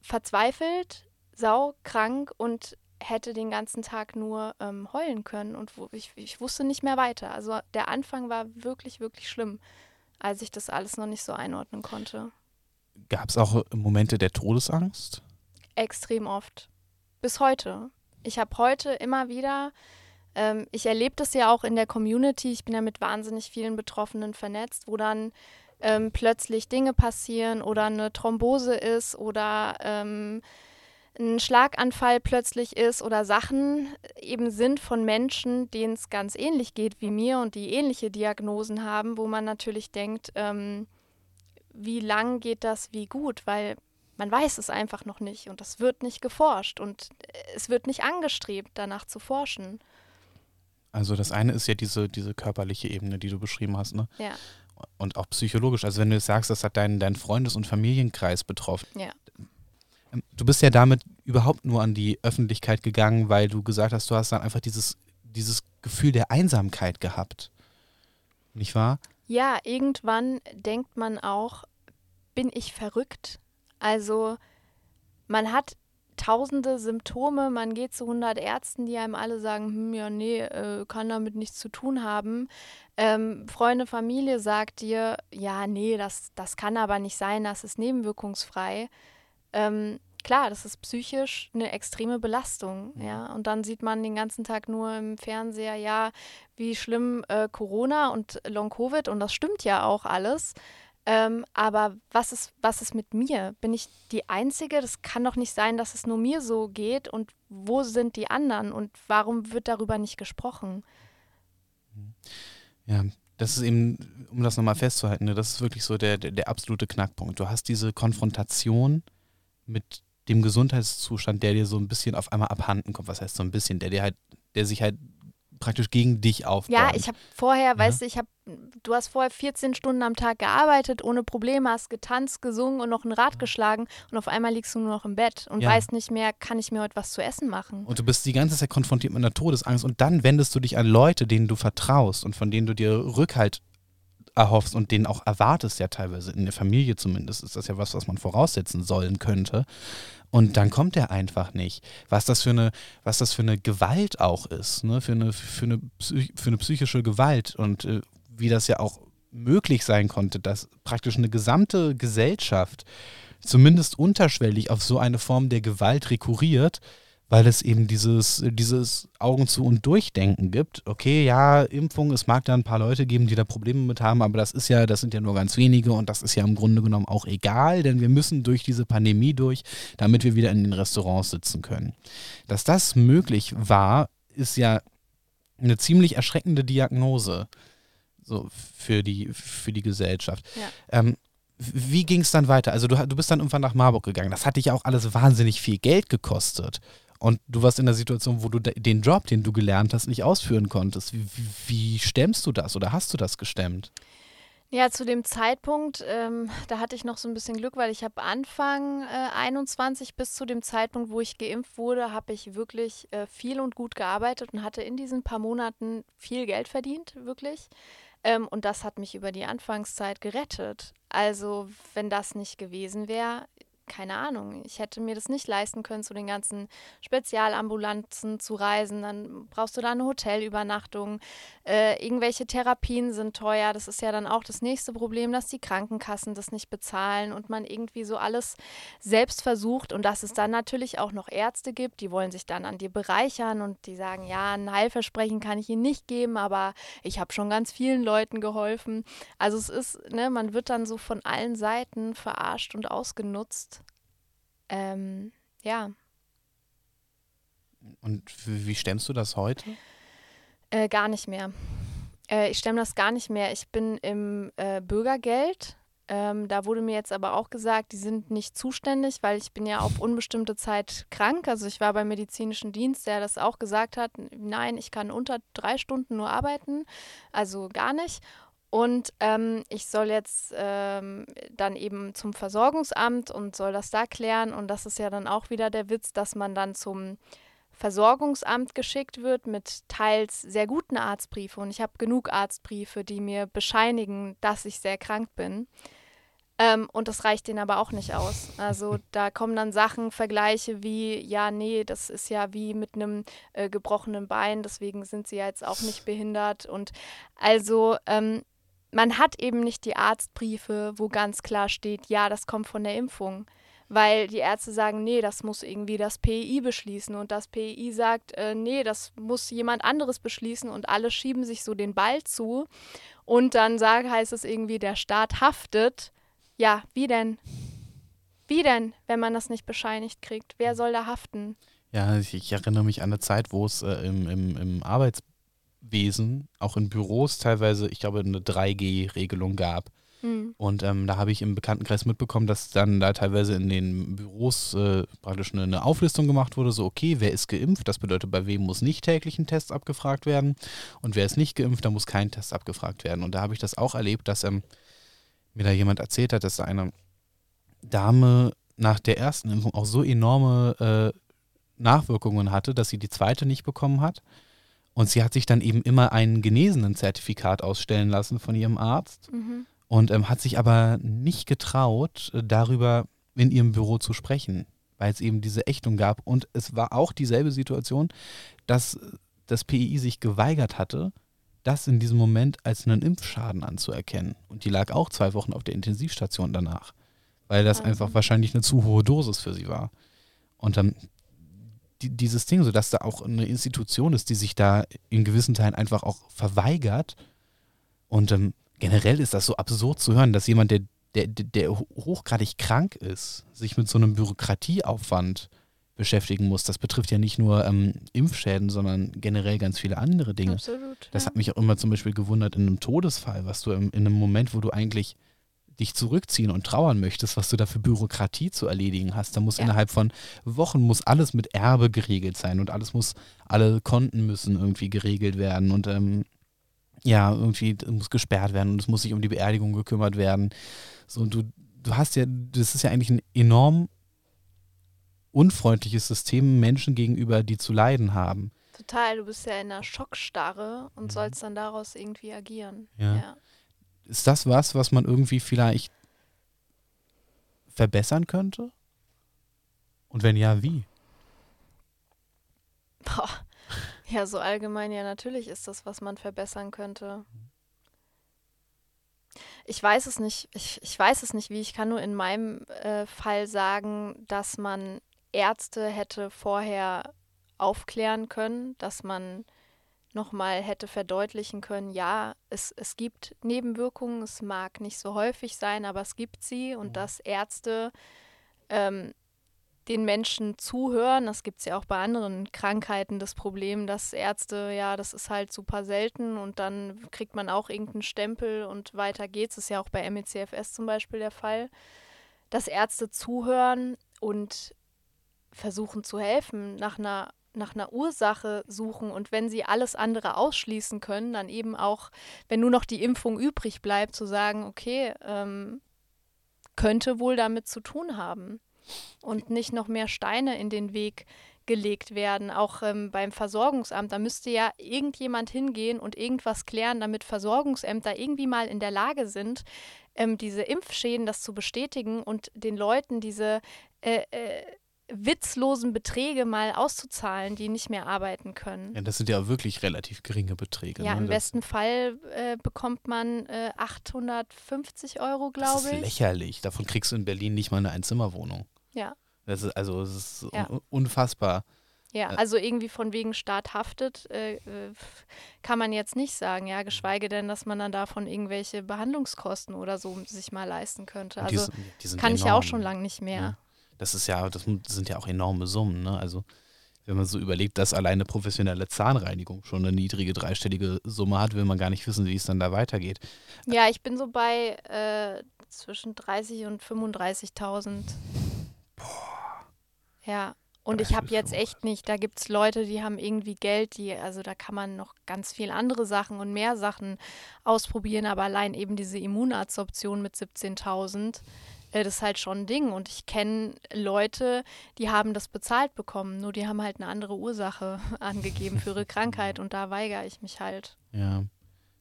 A: verzweifelt, saukrank und hätte den ganzen Tag nur ähm, heulen können und ich, ich wusste nicht mehr weiter. Also der Anfang war wirklich, wirklich schlimm, als ich das alles noch nicht so einordnen konnte.
C: Gab es auch Momente der Todesangst?
A: extrem oft. Bis heute. Ich habe heute immer wieder, ähm, ich erlebe das ja auch in der Community, ich bin ja mit wahnsinnig vielen Betroffenen vernetzt, wo dann ähm, plötzlich Dinge passieren oder eine Thrombose ist oder ähm, ein Schlaganfall plötzlich ist oder Sachen eben sind von Menschen, denen es ganz ähnlich geht wie mir und die ähnliche Diagnosen haben, wo man natürlich denkt, ähm, wie lang geht das wie gut, weil man weiß es einfach noch nicht und es wird nicht geforscht und es wird nicht angestrebt, danach zu forschen.
C: Also das eine ist ja diese, diese körperliche Ebene, die du beschrieben hast, ne?
A: Ja.
C: Und auch psychologisch. Also wenn du sagst, das hat deinen dein Freundes- und Familienkreis betroffen.
A: Ja.
C: Ähm, du bist ja damit überhaupt nur an die Öffentlichkeit gegangen, weil du gesagt hast, du hast dann einfach dieses, dieses Gefühl der Einsamkeit gehabt. Nicht wahr?
A: Ja, irgendwann denkt man auch, bin ich verrückt? Also man hat tausende Symptome, man geht zu 100 Ärzten, die einem alle sagen, hm, ja, nee, äh, kann damit nichts zu tun haben. Ähm, Freunde, Familie sagt dir, ja, nee, das, das kann aber nicht sein, das ist nebenwirkungsfrei. Ähm, klar, das ist psychisch eine extreme Belastung, mhm. ja. Und dann sieht man den ganzen Tag nur im Fernseher, ja, wie schlimm äh, Corona und Long-Covid und das stimmt ja auch alles. Ähm, aber was ist, was ist mit mir? Bin ich die Einzige? Das kann doch nicht sein, dass es nur mir so geht. Und wo sind die anderen? Und warum wird darüber nicht gesprochen?
C: Ja, das ist eben, um das nochmal festzuhalten, ne, das ist wirklich so der, der, der absolute Knackpunkt. Du hast diese Konfrontation mit dem Gesundheitszustand, der dir so ein bisschen auf einmal abhanden kommt. Was heißt so ein bisschen, der dir halt, der sich halt praktisch gegen dich aufbaut.
A: Ja, ich habe vorher, ja. weißt du, ich habe, du hast vorher 14 Stunden am Tag gearbeitet, ohne Probleme, hast getanzt, gesungen und noch ein Rad geschlagen und auf einmal liegst du nur noch im Bett und ja. weißt nicht mehr, kann ich mir heute was zu essen machen.
C: Und du bist die ganze Zeit konfrontiert mit einer Todesangst und dann wendest du dich an Leute, denen du vertraust und von denen du dir Rückhalt erhoffst und denen auch erwartest, ja teilweise in der Familie zumindest, ist das ja was, was man voraussetzen sollen könnte. Und dann kommt er einfach nicht. Was das für eine, was das für eine Gewalt auch ist, ne? für, eine, für, eine, für eine psychische Gewalt und äh, wie das ja auch möglich sein konnte, dass praktisch eine gesamte Gesellschaft zumindest unterschwellig auf so eine Form der Gewalt rekurriert, weil es eben dieses, dieses Augen zu und Durchdenken gibt. Okay, ja, Impfung, es mag da ein paar Leute geben, die da Probleme mit haben, aber das ist ja, das sind ja nur ganz wenige und das ist ja im Grunde genommen auch egal, denn wir müssen durch diese Pandemie durch, damit wir wieder in den Restaurants sitzen können. Dass das möglich war, ist ja eine ziemlich erschreckende Diagnose so für die, für die Gesellschaft. Ja. Ähm, wie ging es dann weiter? Also du, du bist dann irgendwann nach Marburg gegangen. Das hat dich ja auch alles wahnsinnig viel Geld gekostet. Und du warst in der Situation, wo du den Job, den du gelernt hast, nicht ausführen konntest. Wie, wie stemmst du das oder hast du das gestemmt?
A: Ja, zu dem Zeitpunkt, ähm, da hatte ich noch so ein bisschen Glück, weil ich habe Anfang äh, 21 bis zu dem Zeitpunkt, wo ich geimpft wurde, habe ich wirklich äh, viel und gut gearbeitet und hatte in diesen paar Monaten viel Geld verdient, wirklich. Ähm, und das hat mich über die Anfangszeit gerettet. Also, wenn das nicht gewesen wäre, keine Ahnung, ich hätte mir das nicht leisten können, zu den ganzen Spezialambulanzen zu reisen. Dann brauchst du da eine Hotelübernachtung. Äh, irgendwelche Therapien sind teuer. Das ist ja dann auch das nächste Problem, dass die Krankenkassen das nicht bezahlen und man irgendwie so alles selbst versucht. Und dass es dann natürlich auch noch Ärzte gibt, die wollen sich dann an dir bereichern und die sagen, ja, ein Heilversprechen kann ich ihnen nicht geben, aber ich habe schon ganz vielen Leuten geholfen. Also es ist, ne, man wird dann so von allen Seiten verarscht und ausgenutzt ähm, ja.
C: Und wie stemmst du das heute?
A: Äh, gar nicht mehr. Äh, ich stemme das gar nicht mehr. Ich bin im äh, Bürgergeld. Ähm, da wurde mir jetzt aber auch gesagt, die sind nicht zuständig, weil ich bin ja auf unbestimmte Zeit krank. Also ich war beim medizinischen Dienst, der das auch gesagt hat, nein, ich kann unter drei Stunden nur arbeiten, also gar nicht. Und ähm, ich soll jetzt ähm, dann eben zum Versorgungsamt und soll das da klären. Und das ist ja dann auch wieder der Witz, dass man dann zum Versorgungsamt geschickt wird mit teils sehr guten Arztbriefen. Und ich habe genug Arztbriefe, die mir bescheinigen, dass ich sehr krank bin. Ähm, und das reicht denen aber auch nicht aus. Also da kommen dann Sachen, Vergleiche wie, ja, nee, das ist ja wie mit einem äh, gebrochenen Bein, deswegen sind sie ja jetzt auch nicht behindert. Und also ähm, man hat eben nicht die Arztbriefe, wo ganz klar steht, ja, das kommt von der Impfung. weil die Ärzte sagen, nee, das muss irgendwie das PI beschließen und das PI sagt, äh, nee, das muss jemand anderes beschließen und alle schieben sich so den Ball zu und dann sag, heißt es irgendwie, der Staat haftet. Ja, wie denn? Wie denn, wenn man das nicht bescheinigt kriegt? Wer soll da haften?
C: Ja, ich, ich erinnere mich an eine Zeit, wo es äh, im, im, im Arbeitswesen, auch in Büros teilweise, ich glaube, eine 3G-Regelung gab. Mhm. Und ähm, da habe ich im Bekanntenkreis mitbekommen, dass dann da teilweise in den Büros äh, praktisch eine, eine, Auflistung gemacht wurde, so okay, wer ist geimpft, das bedeutet, bei wem muss nicht täglich ein Test abgefragt werden und wer ist nicht geimpft, da muss kein Test abgefragt werden. Und da habe ich das auch erlebt, dass ähm, mir da jemand erzählt hat, dass eine Dame nach der ersten Impfung auch so enorme äh, Nachwirkungen hatte, dass sie die zweite nicht bekommen hat. Und sie hat sich dann eben immer ein genesenen Zertifikat ausstellen lassen von ihrem Arzt mhm. und ähm, hat sich aber nicht getraut, äh, darüber in ihrem Büro zu sprechen, weil es eben diese Ächtung gab. Und es war auch dieselbe Situation, dass das PII sich geweigert hatte, das in diesem Moment als einen Impfschaden anzuerkennen. Und die lag auch zwei Wochen auf der Intensivstation danach, weil das mhm. einfach wahrscheinlich eine zu hohe Dosis für sie war. Und dann die, dieses Ding, so dass da auch eine Institution ist, die sich da in gewissen Teilen einfach auch verweigert. Und ähm, generell ist das so absurd zu hören, dass jemand, der, der, der hochgradig krank ist, sich mit so einem Bürokratieaufwand beschäftigen muss. Das betrifft ja nicht nur ähm, Impfschäden, sondern generell ganz viele andere Dinge.
A: Absolut.
C: Das ja. hat mich auch immer zum Beispiel gewundert in einem Todesfall, was du in, in einem Moment, wo du eigentlich dich zurückziehen und trauern möchtest, was du da für Bürokratie zu erledigen hast. Da muss ja. innerhalb von Wochen muss alles mit Erbe geregelt sein und alles muss, alle Konten müssen irgendwie geregelt werden und ähm, ja, irgendwie muss gesperrt werden und es muss sich um die Beerdigung gekümmert werden. So, und du, du hast ja, das ist ja eigentlich ein enorm unfreundliches System Menschen gegenüber, die zu leiden haben.
A: Total, du bist ja in einer Schockstarre und mhm. sollst dann daraus irgendwie agieren.
C: ja. ja ist das was, was man irgendwie vielleicht verbessern könnte? Und wenn ja, wie?
A: Boah. Ja, so allgemein ja, natürlich ist das, was man verbessern könnte. Ich weiß es nicht. Ich, ich weiß es nicht, wie. Ich kann nur in meinem äh, Fall sagen, dass man Ärzte hätte vorher aufklären können, dass man nochmal hätte verdeutlichen können, ja, es, es gibt Nebenwirkungen, es mag nicht so häufig sein, aber es gibt sie und dass Ärzte ähm, den Menschen zuhören. Das gibt es ja auch bei anderen Krankheiten das Problem, dass Ärzte, ja, das ist halt super selten und dann kriegt man auch irgendeinen Stempel und weiter geht's. Das ist ja auch bei MECFS zum Beispiel der Fall, dass Ärzte zuhören und versuchen zu helfen nach einer nach einer Ursache suchen und wenn sie alles andere ausschließen können, dann eben auch, wenn nur noch die Impfung übrig bleibt, zu sagen, okay, ähm, könnte wohl damit zu tun haben und nicht noch mehr Steine in den Weg gelegt werden, auch ähm, beim Versorgungsamt. Da müsste ja irgendjemand hingehen und irgendwas klären, damit Versorgungsämter irgendwie mal in der Lage sind, ähm, diese Impfschäden, das zu bestätigen und den Leuten diese äh, äh, witzlosen Beträge mal auszuzahlen, die nicht mehr arbeiten können.
C: Ja, das sind ja wirklich relativ geringe Beträge.
A: Ja,
C: ne?
A: im das besten Fall äh, bekommt man äh, 850 Euro, glaube ich. Das
C: ist lächerlich. Davon kriegst du in Berlin nicht mal eine Einzimmerwohnung.
A: Ja.
C: Das ist, also es ist ja. unfassbar.
A: Ja, also irgendwie von wegen Staat haftet, äh, äh, kann man jetzt nicht sagen, ja, geschweige denn, dass man dann davon irgendwelche Behandlungskosten oder so sich mal leisten könnte. Also die kann enorm. ich ja auch schon lange nicht mehr. Ja
C: das ist ja, das sind ja auch enorme Summen, ne? Also wenn man so überlegt, dass alleine professionelle Zahnreinigung schon eine niedrige dreistellige Summe hat, will man gar nicht wissen, wie es dann da weitergeht.
A: Ja, ich bin so bei äh, zwischen 30 und 35.000. Boah. Ja. Und ich habe jetzt echt nicht, da gibt es Leute, die haben irgendwie Geld, die, also da kann man noch ganz viel andere Sachen und mehr Sachen ausprobieren, aber allein eben diese Immunadsorption mit 17.000, äh, das ist halt schon ein Ding. Und ich kenne Leute, die haben das bezahlt bekommen, nur die haben halt eine andere Ursache angegeben für ihre Krankheit und da weigere ich mich halt.
C: Ja.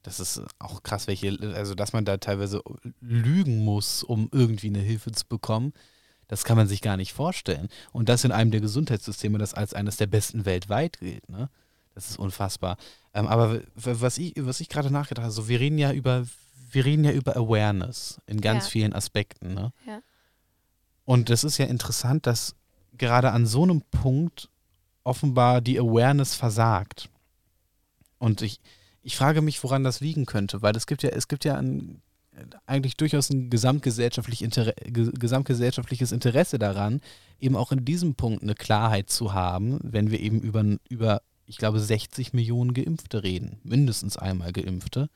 C: Das ist auch krass, welche, also dass man da teilweise lügen muss, um irgendwie eine Hilfe zu bekommen. Das kann man sich gar nicht vorstellen. Und das in einem der Gesundheitssysteme, das als eines der besten weltweit gilt. Ne? Das ist unfassbar. Ähm, aber was ich, was ich gerade nachgedacht habe, so wir reden ja über wir reden ja über Awareness in ganz ja. vielen Aspekten. Ne? Ja. Und es ist ja interessant, dass gerade an so einem Punkt offenbar die Awareness versagt. Und ich, ich frage mich, woran das liegen könnte, weil es gibt ja, es gibt ja ein, eigentlich durchaus ein gesamtgesellschaftlich Inter gesamtgesellschaftliches Interesse daran, eben auch in diesem Punkt eine Klarheit zu haben, wenn wir eben über, über ich glaube, 60 Millionen Geimpfte reden, mindestens einmal Geimpfte.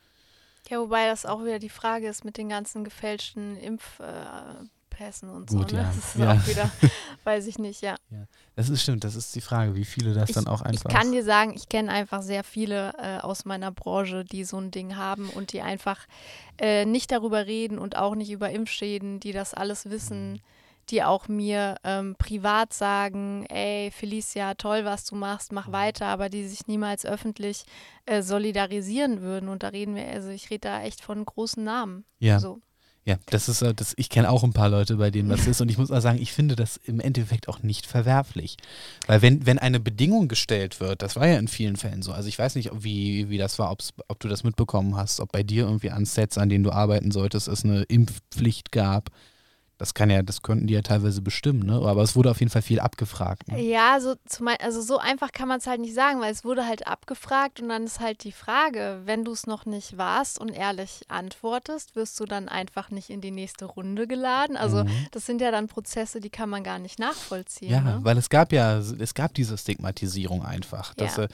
A: Ja, wobei das auch wieder die Frage ist mit den ganzen gefälschten Impf, äh, Pässen und Gut, so. Ne? Ja. Das ist ja. auch wieder, weiß ich nicht, ja.
C: ja. Das ist stimmt, das ist die Frage, wie viele das
A: ich,
C: dann auch einfach.
A: Ich kann dir sagen, ich kenne einfach sehr viele äh, aus meiner Branche, die so ein Ding haben und die einfach äh, nicht darüber reden und auch nicht über Impfschäden, die das alles wissen. Mhm die auch mir ähm, privat sagen, ey, Felicia, toll, was du machst, mach mhm. weiter, aber die sich niemals öffentlich äh, solidarisieren würden. Und da reden wir, also ich rede da echt von großen Namen.
C: Ja.
A: So.
C: Ja, das ist, äh, das, ich kenne auch ein paar Leute, bei denen das ist. Und ich muss mal sagen, ich finde das im Endeffekt auch nicht verwerflich. Weil wenn, wenn eine Bedingung gestellt wird, das war ja in vielen Fällen so. Also ich weiß nicht, wie, wie das war, ob du das mitbekommen hast, ob bei dir irgendwie an Sets, an denen du arbeiten solltest, es eine Impfpflicht gab das kann ja, das könnten die ja teilweise bestimmen, ne? Aber es wurde auf jeden Fall viel abgefragt. Ne?
A: Ja, so, also so einfach kann man es halt nicht sagen, weil es wurde halt abgefragt und dann ist halt die Frage, wenn du es noch nicht warst und ehrlich antwortest, wirst du dann einfach nicht in die nächste Runde geladen. Also mhm. das sind ja dann Prozesse, die kann man gar nicht nachvollziehen.
C: Ja,
A: ne?
C: weil es gab ja, es gab diese Stigmatisierung einfach. Das, ja. Äh,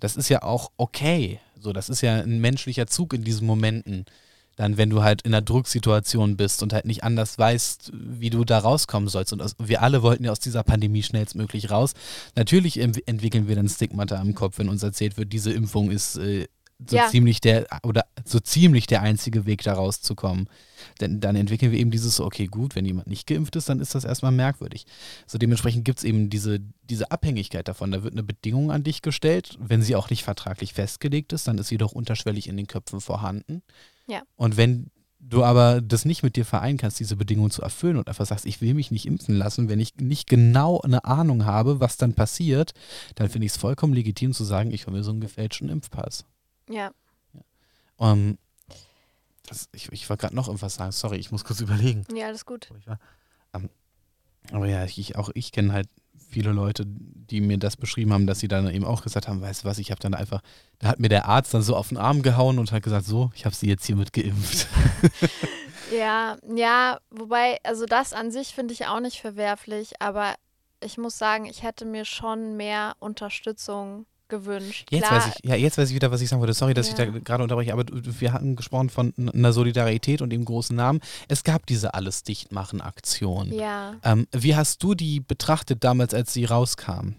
C: das ist ja auch okay. So, das ist ja ein menschlicher Zug in diesen Momenten dann, wenn du halt in einer Drucksituation bist und halt nicht anders weißt, wie du da rauskommen sollst. Und wir alle wollten ja aus dieser Pandemie schnellstmöglich raus. Natürlich entwickeln wir dann Stigmata im Kopf, wenn uns erzählt wird, diese Impfung ist äh, so ja. ziemlich der oder so ziemlich der einzige Weg, da rauszukommen. Denn dann entwickeln wir eben dieses, okay, gut, wenn jemand nicht geimpft ist, dann ist das erstmal merkwürdig. So dementsprechend gibt es eben diese, diese Abhängigkeit davon. Da wird eine Bedingung an dich gestellt, wenn sie auch nicht vertraglich festgelegt ist, dann ist sie doch unterschwellig in den Köpfen vorhanden.
A: Ja.
C: Und wenn du aber das nicht mit dir vereinen kannst, diese Bedingungen zu erfüllen und einfach sagst, ich will mich nicht impfen lassen, wenn ich nicht genau eine Ahnung habe, was dann passiert, dann finde ich es vollkommen legitim zu sagen, ich hole mir so einen gefälschten Impfpass.
A: Ja.
C: ja. Um, ähm, das, ich, ich wollte gerade noch irgendwas sagen, sorry, ich muss kurz überlegen.
A: Ja, alles gut.
C: Ähm, aber ja, ich, auch ich kenne halt viele Leute, die mir das beschrieben haben, dass sie dann eben auch gesagt haben, weißt du was, ich habe dann einfach, da hat mir der Arzt dann so auf den Arm gehauen und hat gesagt, so, ich habe sie jetzt hiermit geimpft.
A: ja, ja, wobei, also das an sich finde ich auch nicht verwerflich, aber ich muss sagen, ich hätte mir schon mehr Unterstützung gewünscht.
C: Jetzt Klar. weiß ich, ja, jetzt weiß ich wieder, was ich sagen wollte. Sorry, dass ja. ich da gerade unterbreche, aber wir hatten gesprochen von einer Solidarität und dem großen Namen. Es gab diese alles dicht machen Aktion.
A: Ja.
C: Ähm, wie hast du die betrachtet damals, als sie rauskam?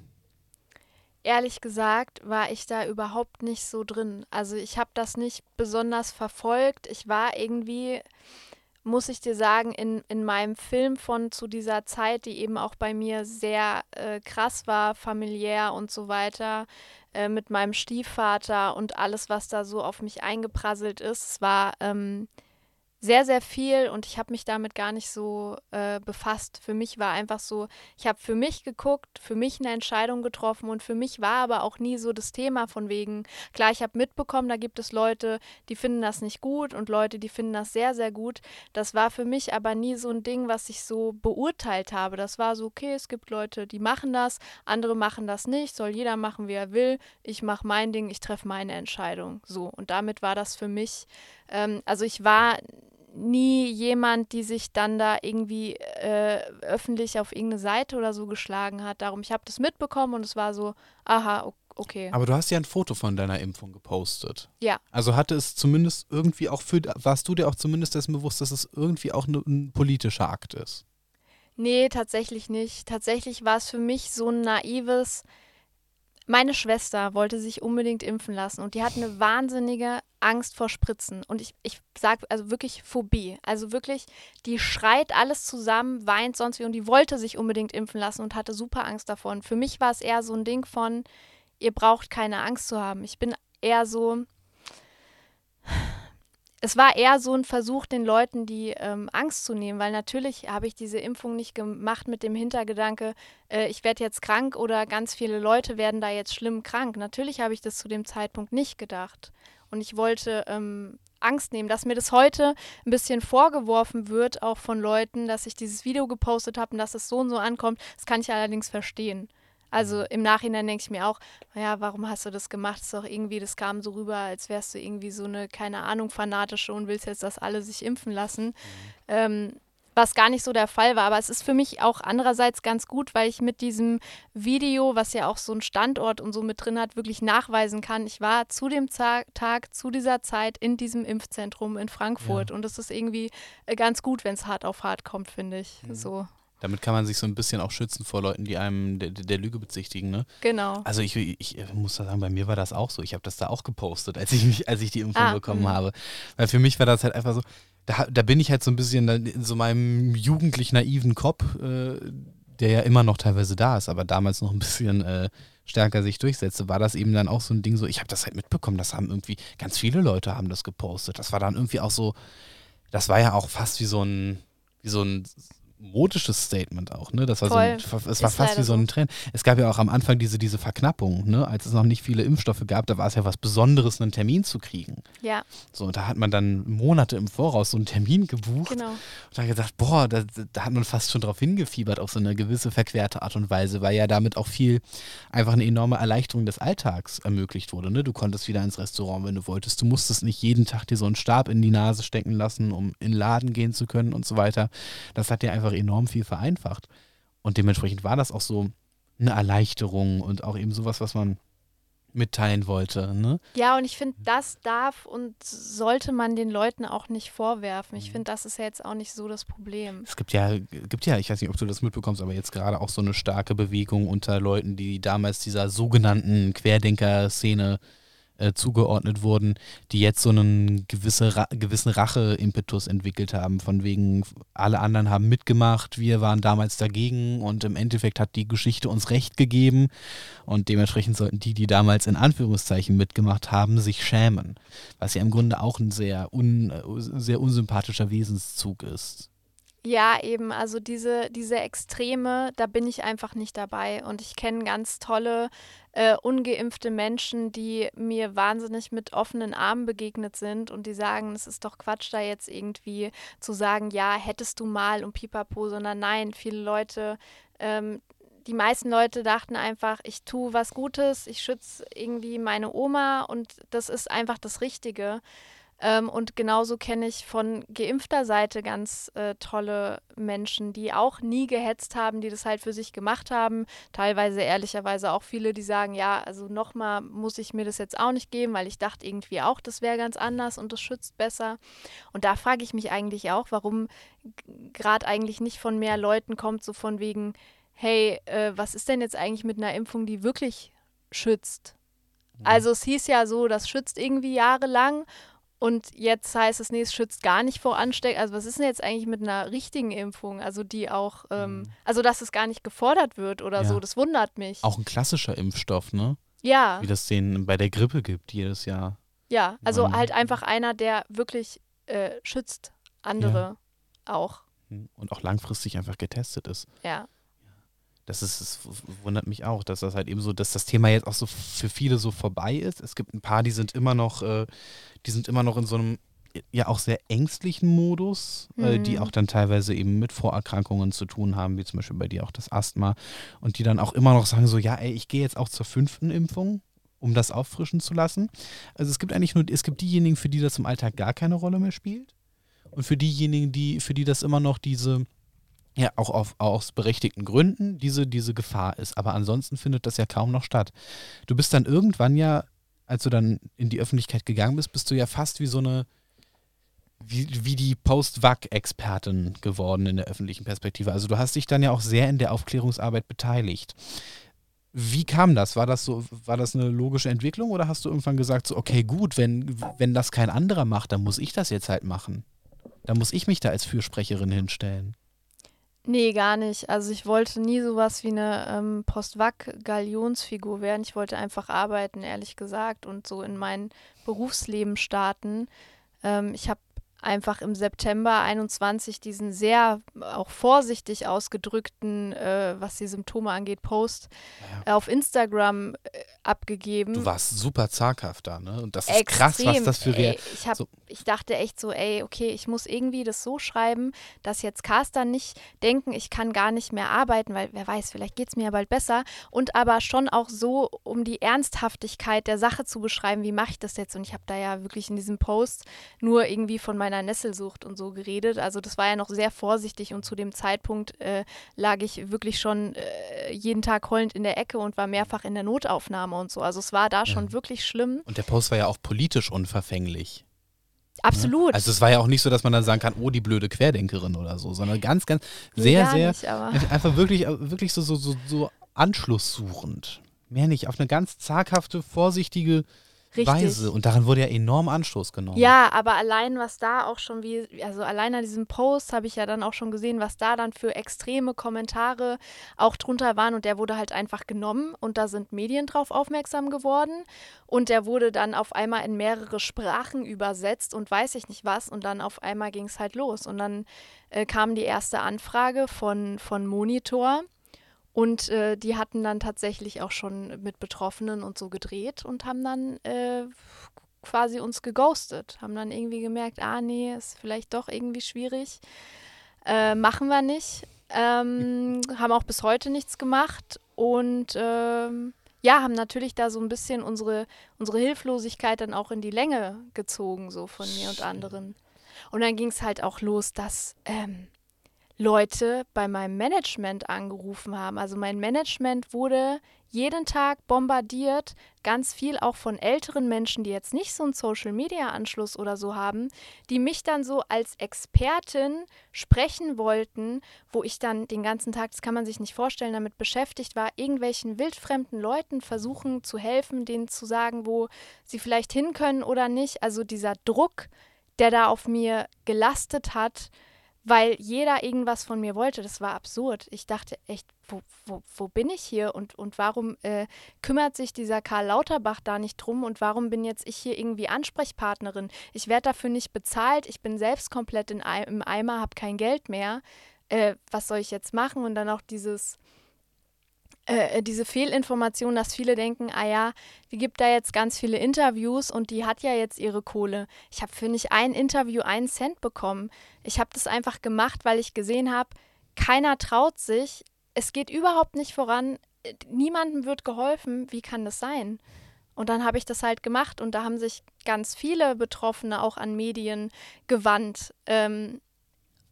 A: Ehrlich gesagt war ich da überhaupt nicht so drin. Also ich habe das nicht besonders verfolgt. Ich war irgendwie muss ich dir sagen, in, in meinem Film von zu dieser Zeit, die eben auch bei mir sehr äh, krass war, familiär und so weiter, äh, mit meinem Stiefvater und alles, was da so auf mich eingeprasselt ist, es war ähm, sehr, sehr viel und ich habe mich damit gar nicht so äh, befasst. Für mich war einfach so, ich habe für mich geguckt, für mich eine Entscheidung getroffen und für mich war aber auch nie so das Thema von wegen, klar, ich habe mitbekommen, da gibt es Leute, die finden das nicht gut und Leute, die finden das sehr, sehr gut. Das war für mich aber nie so ein Ding, was ich so beurteilt habe. Das war so, okay, es gibt Leute, die machen das, andere machen das nicht, soll jeder machen, wie er will. Ich mache mein Ding, ich treffe meine Entscheidung. So, und damit war das für mich, ähm, also ich war nie jemand, die sich dann da irgendwie äh, öffentlich auf irgendeine Seite oder so geschlagen hat. Darum, ich habe das mitbekommen und es war so, aha, okay.
C: Aber du hast ja ein Foto von deiner Impfung gepostet.
A: Ja.
C: Also hatte es zumindest irgendwie auch für, warst du dir auch zumindest dessen bewusst, dass es irgendwie auch ne, ein politischer Akt ist?
A: Nee, tatsächlich nicht. Tatsächlich war es für mich so ein naives, meine Schwester wollte sich unbedingt impfen lassen und die hat eine wahnsinnige Angst vor Spritzen. Und ich, ich sage also wirklich Phobie. Also wirklich, die schreit alles zusammen, weint sonst wie und die wollte sich unbedingt impfen lassen und hatte super Angst davon. Für mich war es eher so ein Ding von, ihr braucht keine Angst zu haben. Ich bin eher so, es war eher so ein Versuch, den Leuten die ähm, Angst zu nehmen, weil natürlich habe ich diese Impfung nicht gemacht mit dem Hintergedanke, äh, ich werde jetzt krank oder ganz viele Leute werden da jetzt schlimm krank. Natürlich habe ich das zu dem Zeitpunkt nicht gedacht. Und ich wollte ähm, Angst nehmen, dass mir das heute ein bisschen vorgeworfen wird, auch von Leuten, dass ich dieses Video gepostet habe und dass es so und so ankommt. Das kann ich allerdings verstehen. Also im Nachhinein denke ich mir auch, naja, warum hast du das gemacht? Das ist doch irgendwie, das kam so rüber, als wärst du irgendwie so eine, keine Ahnung, fanatische und willst jetzt, dass alle sich impfen lassen. Mhm. Ähm, was gar nicht so der Fall war. Aber es ist für mich auch andererseits ganz gut, weil ich mit diesem Video, was ja auch so einen Standort und so mit drin hat, wirklich nachweisen kann. Ich war zu dem Tag, zu dieser Zeit in diesem Impfzentrum in Frankfurt. Ja. Und es ist irgendwie äh, ganz gut, wenn es hart auf hart kommt, finde ich. Mhm. So.
C: Damit kann man sich so ein bisschen auch schützen vor Leuten, die einem der, der Lüge bezichtigen, ne?
A: Genau.
C: Also ich, ich, muss sagen, bei mir war das auch so. Ich habe das da auch gepostet, als ich mich, als ich die Impfung ah, bekommen mh. habe. Weil für mich war das halt einfach so, da, da bin ich halt so ein bisschen in so meinem jugendlich naiven Kopf, äh, der ja immer noch teilweise da ist, aber damals noch ein bisschen äh, stärker sich durchsetzte, war das eben dann auch so ein Ding so, ich habe das halt mitbekommen, das haben irgendwie, ganz viele Leute haben das gepostet. Das war dann irgendwie auch so, das war ja auch fast wie so ein, wie so ein modisches Statement auch, ne? Das war Voll. so ein, es war fast wie so ein Trend. Es gab ja auch am Anfang diese, diese Verknappung, ne? Als es noch nicht viele Impfstoffe gab, da war es ja was Besonderes, einen Termin zu kriegen.
A: Ja.
C: So, da hat man dann Monate im Voraus so einen Termin gebucht.
A: Genau.
C: Und dann gedacht, boah, da, da hat man fast schon drauf hingefiebert auf so eine gewisse verquerte Art und Weise, weil ja damit auch viel einfach eine enorme Erleichterung des Alltags ermöglicht wurde, ne? Du konntest wieder ins Restaurant, wenn du wolltest. Du musstest nicht jeden Tag dir so einen Stab in die Nase stecken lassen, um in den Laden gehen zu können und so weiter. Das hat dir einfach einfach enorm viel vereinfacht. Und dementsprechend war das auch so eine Erleichterung und auch eben sowas, was man mitteilen wollte. Ne?
A: Ja, und ich finde, das darf und sollte man den Leuten auch nicht vorwerfen. Ich mhm. finde, das ist ja jetzt auch nicht so das Problem.
C: Es gibt ja, gibt ja, ich weiß nicht, ob du das mitbekommst, aber jetzt gerade auch so eine starke Bewegung unter Leuten, die damals dieser sogenannten Querdenker-Szene äh, zugeordnet wurden, die jetzt so einen gewisse Ra gewissen Rache-Impetus entwickelt haben, von wegen, alle anderen haben mitgemacht, wir waren damals dagegen und im Endeffekt hat die Geschichte uns recht gegeben. Und dementsprechend sollten die, die damals in Anführungszeichen mitgemacht haben, sich schämen, was ja im Grunde auch ein sehr, un, sehr unsympathischer Wesenszug ist.
A: Ja, eben, also diese, diese Extreme, da bin ich einfach nicht dabei. Und ich kenne ganz tolle, äh, ungeimpfte Menschen, die mir wahnsinnig mit offenen Armen begegnet sind und die sagen, es ist doch Quatsch, da jetzt irgendwie zu sagen, ja, hättest du mal und pipapo, sondern nein, viele Leute, ähm, die meisten Leute dachten einfach, ich tue was Gutes, ich schütze irgendwie meine Oma und das ist einfach das Richtige. Ähm, und genauso kenne ich von geimpfter Seite ganz äh, tolle Menschen, die auch nie gehetzt haben, die das halt für sich gemacht haben. Teilweise ehrlicherweise auch viele, die sagen, ja, also nochmal muss ich mir das jetzt auch nicht geben, weil ich dachte irgendwie auch, das wäre ganz anders und das schützt besser. Und da frage ich mich eigentlich auch, warum gerade eigentlich nicht von mehr Leuten kommt, so von wegen, hey, äh, was ist denn jetzt eigentlich mit einer Impfung, die wirklich schützt? Mhm. Also es hieß ja so, das schützt irgendwie jahrelang und jetzt heißt es, nee, es schützt gar nicht vor Ansteckung. Also was ist denn jetzt eigentlich mit einer richtigen Impfung? Also die auch, ähm, mhm. also dass es gar nicht gefordert wird oder ja. so, das wundert mich.
C: Auch ein klassischer Impfstoff, ne?
A: Ja.
C: Wie das den bei der Grippe gibt jedes Jahr.
A: Ja, also um, halt einfach einer, der wirklich äh, schützt andere ja. auch.
C: Mhm. Und auch langfristig einfach getestet ist.
A: Ja.
C: Das ist, es wundert mich auch, dass das halt eben so, dass das Thema jetzt auch so für viele so vorbei ist. Es gibt ein paar, die sind immer noch, äh, die sind immer noch in so einem ja auch sehr ängstlichen Modus, mhm. äh, die mhm. auch dann teilweise eben mit Vorerkrankungen zu tun haben, wie zum Beispiel bei dir auch das Asthma. Und die dann auch immer noch sagen so, ja, ey, ich gehe jetzt auch zur fünften Impfung, um das auffrischen zu lassen. Also es gibt eigentlich nur, es gibt diejenigen, für die das im Alltag gar keine Rolle mehr spielt. Und für diejenigen, die, für die das immer noch diese, ja, auch auf, aus berechtigten Gründen diese, diese Gefahr ist. Aber ansonsten findet das ja kaum noch statt. Du bist dann irgendwann ja, als du dann in die Öffentlichkeit gegangen bist, bist du ja fast wie so eine, wie, wie die Post-WAC-Expertin geworden in der öffentlichen Perspektive. Also du hast dich dann ja auch sehr in der Aufklärungsarbeit beteiligt. Wie kam das? War das so, war das eine logische Entwicklung oder hast du irgendwann gesagt, so, okay, gut, wenn, wenn das kein anderer macht, dann muss ich das jetzt halt machen? Dann muss ich mich da als Fürsprecherin hinstellen.
A: Nee, gar nicht. Also ich wollte nie sowas wie eine ähm, Post-Vac-Galionsfigur werden. Ich wollte einfach arbeiten, ehrlich gesagt, und so in mein Berufsleben starten. Ähm, ich habe einfach im September 21 diesen sehr auch vorsichtig ausgedrückten, äh, was die Symptome angeht, Post ja. äh, auf Instagram äh, abgegeben.
C: Du warst super zaghaft da, ne? Und das ist Extrem. krass, was das für
A: ey, ich, hab, so. ich dachte echt so, ey, okay, ich muss irgendwie das so schreiben, dass jetzt Caster nicht denken, ich kann gar nicht mehr arbeiten, weil wer weiß, vielleicht geht es mir ja bald besser. Und aber schon auch so, um die Ernsthaftigkeit der Sache zu beschreiben, wie mache ich das jetzt? Und ich habe da ja wirklich in diesem Post nur irgendwie von meinem meiner Nesselsucht und so geredet. Also das war ja noch sehr vorsichtig und zu dem Zeitpunkt äh, lag ich wirklich schon äh, jeden Tag heulend in der Ecke und war mehrfach in der Notaufnahme und so. Also es war da schon wirklich schlimm.
C: Und der Post war ja auch politisch unverfänglich.
A: Absolut.
C: Also es war ja auch nicht so, dass man dann sagen kann, oh, die blöde Querdenkerin oder so, sondern ganz, ganz sehr, sehr, nicht, einfach wirklich, wirklich so, so, so, so anschlusssuchend. Mehr nicht, auf eine ganz zaghafte, vorsichtige Richtig. Weise. Und daran wurde ja enorm Anstoß genommen.
A: Ja, aber allein was da auch schon wie, also allein an diesem Post habe ich ja dann auch schon gesehen, was da dann für extreme Kommentare auch drunter waren und der wurde halt einfach genommen und da sind Medien drauf aufmerksam geworden und der wurde dann auf einmal in mehrere Sprachen übersetzt und weiß ich nicht was und dann auf einmal ging es halt los und dann äh, kam die erste Anfrage von, von Monitor und äh, die hatten dann tatsächlich auch schon mit Betroffenen und so gedreht und haben dann äh, quasi uns geghostet. Haben dann irgendwie gemerkt, ah nee, ist vielleicht doch irgendwie schwierig. Äh, machen wir nicht. Ähm, haben auch bis heute nichts gemacht und ähm, ja, haben natürlich da so ein bisschen unsere, unsere Hilflosigkeit dann auch in die Länge gezogen, so von mir und anderen. Und dann ging es halt auch los, dass ähm, Leute bei meinem Management angerufen haben. Also mein Management wurde jeden Tag bombardiert, ganz viel auch von älteren Menschen, die jetzt nicht so einen Social-Media-Anschluss oder so haben, die mich dann so als Expertin sprechen wollten, wo ich dann den ganzen Tag, das kann man sich nicht vorstellen, damit beschäftigt war, irgendwelchen wildfremden Leuten versuchen zu helfen, denen zu sagen, wo sie vielleicht hin können oder nicht. Also dieser Druck, der da auf mir gelastet hat, weil jeder irgendwas von mir wollte. Das war absurd. Ich dachte echt, wo, wo, wo bin ich hier und, und warum äh, kümmert sich dieser Karl Lauterbach da nicht drum und warum bin jetzt ich hier irgendwie Ansprechpartnerin? Ich werde dafür nicht bezahlt, ich bin selbst komplett in, im Eimer, habe kein Geld mehr. Äh, was soll ich jetzt machen? Und dann auch dieses, äh, äh, diese Fehlinformation, dass viele denken, ah ja, die gibt da jetzt ganz viele Interviews und die hat ja jetzt ihre Kohle. Ich habe für nicht ein Interview einen Cent bekommen. Ich habe das einfach gemacht, weil ich gesehen habe, keiner traut sich, es geht überhaupt nicht voran, äh, niemandem wird geholfen, wie kann das sein? Und dann habe ich das halt gemacht und da haben sich ganz viele Betroffene auch an Medien gewandt. Ähm,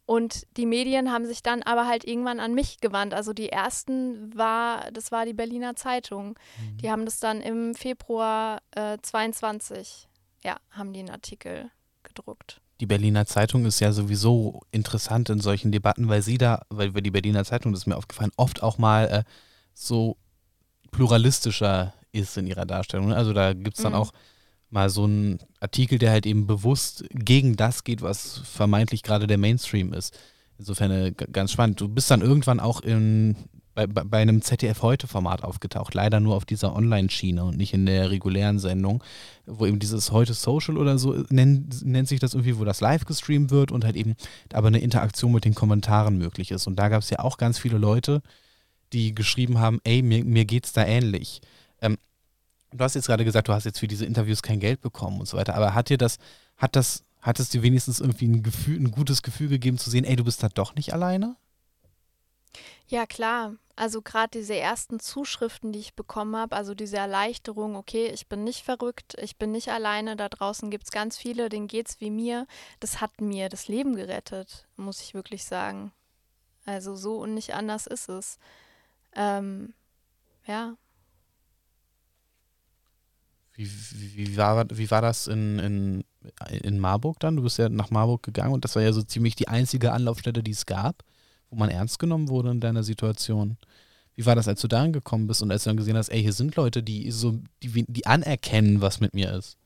A: und die Medien haben sich dann aber halt irgendwann an mich gewandt. Also die ersten war, das war die Berliner Zeitung. Mhm. Die haben das dann im Februar äh, 22, ja, haben die einen Artikel gedruckt.
C: Die Berliner Zeitung ist ja sowieso interessant in solchen Debatten, weil sie da, weil wir die Berliner Zeitung, das ist mir aufgefallen, oft auch mal äh, so pluralistischer ist in ihrer Darstellung. Also da gibt es dann mhm. auch mal so ein Artikel, der halt eben bewusst gegen das geht, was vermeintlich gerade der Mainstream ist. Insofern äh, ganz spannend. Du bist dann irgendwann auch in, bei, bei einem ZDF-Heute-Format aufgetaucht, leider nur auf dieser Online-Schiene und nicht in der regulären Sendung, wo eben dieses Heute Social oder so äh, nennt, nennt sich das irgendwie, wo das live gestreamt wird und halt eben aber eine Interaktion mit den Kommentaren möglich ist. Und da gab es ja auch ganz viele Leute, die geschrieben haben, ey, mir, mir geht's da ähnlich. Ähm, Du hast jetzt gerade gesagt, du hast jetzt für diese Interviews kein Geld bekommen und so weiter, aber hat dir das, hat das, hat es dir wenigstens irgendwie ein Gefühl, ein gutes Gefühl gegeben zu sehen, ey, du bist da doch nicht alleine?
A: Ja, klar. Also gerade diese ersten Zuschriften, die ich bekommen habe, also diese Erleichterung, okay, ich bin nicht verrückt, ich bin nicht alleine, da draußen gibt es ganz viele, denen geht es wie mir, das hat mir das Leben gerettet, muss ich wirklich sagen. Also so und nicht anders ist es. Ähm, ja.
C: Wie, wie, war, wie war das in, in, in Marburg dann? Du bist ja nach Marburg gegangen und das war ja so ziemlich die einzige Anlaufstelle, die es gab, wo man ernst genommen wurde in deiner Situation. Wie war das, als du da angekommen bist und als du dann gesehen hast, ey, hier sind Leute, die so, die, die anerkennen, was mit mir ist?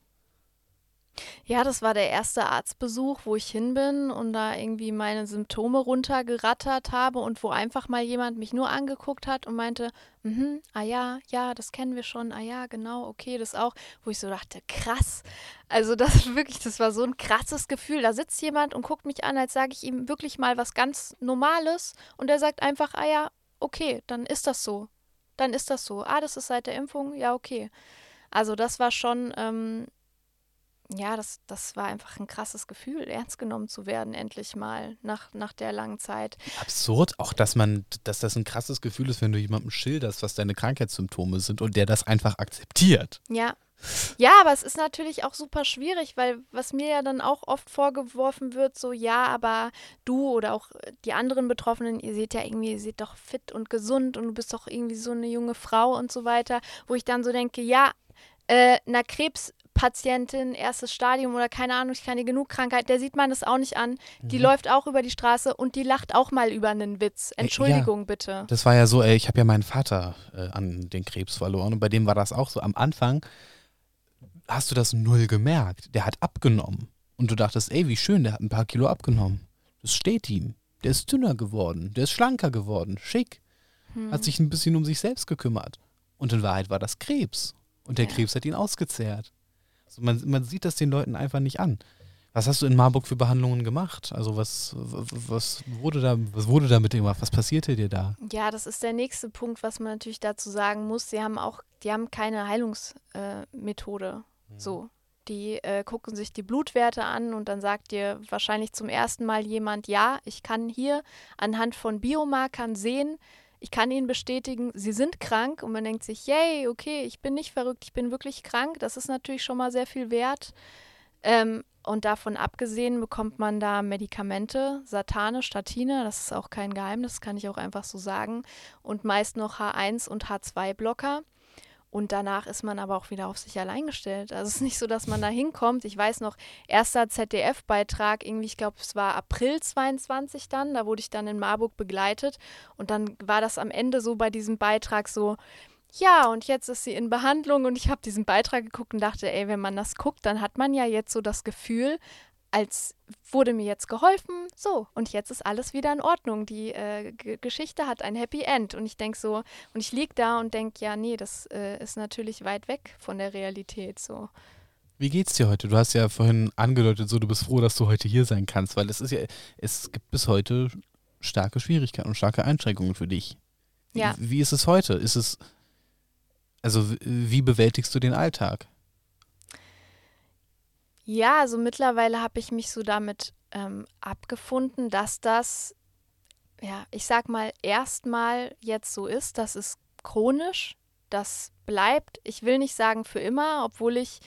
A: Ja, das war der erste Arztbesuch, wo ich hin bin und da irgendwie meine Symptome runtergerattert habe und wo einfach mal jemand mich nur angeguckt hat und meinte, mhm, ah ja, ja, das kennen wir schon, ah ja, genau, okay, das auch, wo ich so dachte, krass. Also das wirklich, das war so ein krasses Gefühl. Da sitzt jemand und guckt mich an, als sage ich ihm wirklich mal was ganz Normales und er sagt einfach, ah ja, okay, dann ist das so. Dann ist das so. Ah, das ist seit der Impfung, ja, okay. Also das war schon ähm, ja, das, das war einfach ein krasses Gefühl, ernst genommen zu werden, endlich mal, nach, nach der langen Zeit.
C: Absurd, auch dass man, dass das ein krasses Gefühl ist, wenn du jemandem schilderst, was deine Krankheitssymptome sind und der das einfach akzeptiert.
A: Ja. Ja, aber es ist natürlich auch super schwierig, weil was mir ja dann auch oft vorgeworfen wird, so ja, aber du oder auch die anderen Betroffenen, ihr seht ja irgendwie, ihr seht doch fit und gesund und du bist doch irgendwie so eine junge Frau und so weiter, wo ich dann so denke, ja, äh, na Krebs Patientin, erstes Stadium oder keine Ahnung, ich keine genug Krankheit, der sieht man das auch nicht an. Die mhm. läuft auch über die Straße und die lacht auch mal über einen Witz. Entschuldigung ja, bitte.
C: Das war ja so, ey, ich habe ja meinen Vater äh, an den Krebs verloren und bei dem war das auch so. Am Anfang hast du das null gemerkt. Der hat abgenommen. Und du dachtest, ey, wie schön, der hat ein paar Kilo abgenommen. Das steht ihm. Der ist dünner geworden, der ist schlanker geworden, schick. Hm. Hat sich ein bisschen um sich selbst gekümmert. Und in Wahrheit war das Krebs. Und der ja. Krebs hat ihn ausgezehrt. Man, man sieht das den Leuten einfach nicht an. Was hast du in Marburg für Behandlungen gemacht? Also was, was wurde da, was wurde da mit dem gemacht? Was passierte dir da?
A: Ja, das ist der nächste Punkt, was man natürlich dazu sagen muss. Sie haben auch, die haben keine Heilungsmethode. Äh, so. Die äh, gucken sich die Blutwerte an und dann sagt dir wahrscheinlich zum ersten Mal jemand, ja, ich kann hier anhand von Biomarkern sehen, ich kann Ihnen bestätigen, Sie sind krank und man denkt sich, yay, okay, ich bin nicht verrückt, ich bin wirklich krank. Das ist natürlich schon mal sehr viel wert. Ähm, und davon abgesehen bekommt man da Medikamente, Satane, Statine, das ist auch kein Geheimnis, kann ich auch einfach so sagen. Und meist noch H1 und H2-Blocker. Und danach ist man aber auch wieder auf sich allein gestellt. Also es ist nicht so, dass man da hinkommt. Ich weiß noch, erster ZDF-Beitrag, irgendwie, ich glaube, es war April 22 dann, da wurde ich dann in Marburg begleitet. Und dann war das am Ende so bei diesem Beitrag so, ja, und jetzt ist sie in Behandlung und ich habe diesen Beitrag geguckt und dachte, ey, wenn man das guckt, dann hat man ja jetzt so das Gefühl, als wurde mir jetzt geholfen, so, und jetzt ist alles wieder in Ordnung. Die äh, Geschichte hat ein Happy End. Und ich denke so, und ich liege da und denke, ja, nee, das äh, ist natürlich weit weg von der Realität. So.
C: Wie geht's dir heute? Du hast ja vorhin angedeutet, so du bist froh, dass du heute hier sein kannst, weil es ist ja, es gibt bis heute starke Schwierigkeiten und starke Einschränkungen für dich.
A: Ja.
C: Wie, wie ist es heute? Ist es, also wie bewältigst du den Alltag?
A: Ja, also mittlerweile habe ich mich so damit ähm, abgefunden, dass das, ja, ich sag mal, erstmal jetzt so ist, das ist chronisch, das bleibt, ich will nicht sagen für immer, obwohl ich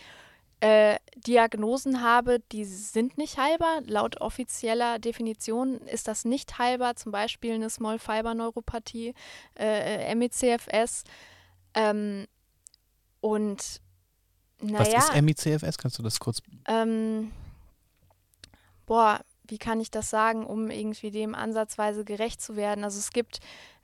A: äh, Diagnosen habe, die sind nicht heilbar. Laut offizieller Definition ist das nicht heilbar, zum Beispiel eine Small Fiber Neuropathie, äh, MECFS. Ähm, und naja,
C: Was ist MICFS? Kannst du das kurz?
A: Ähm, boah, wie kann ich das sagen, um irgendwie dem ansatzweise gerecht zu werden? Also es gibt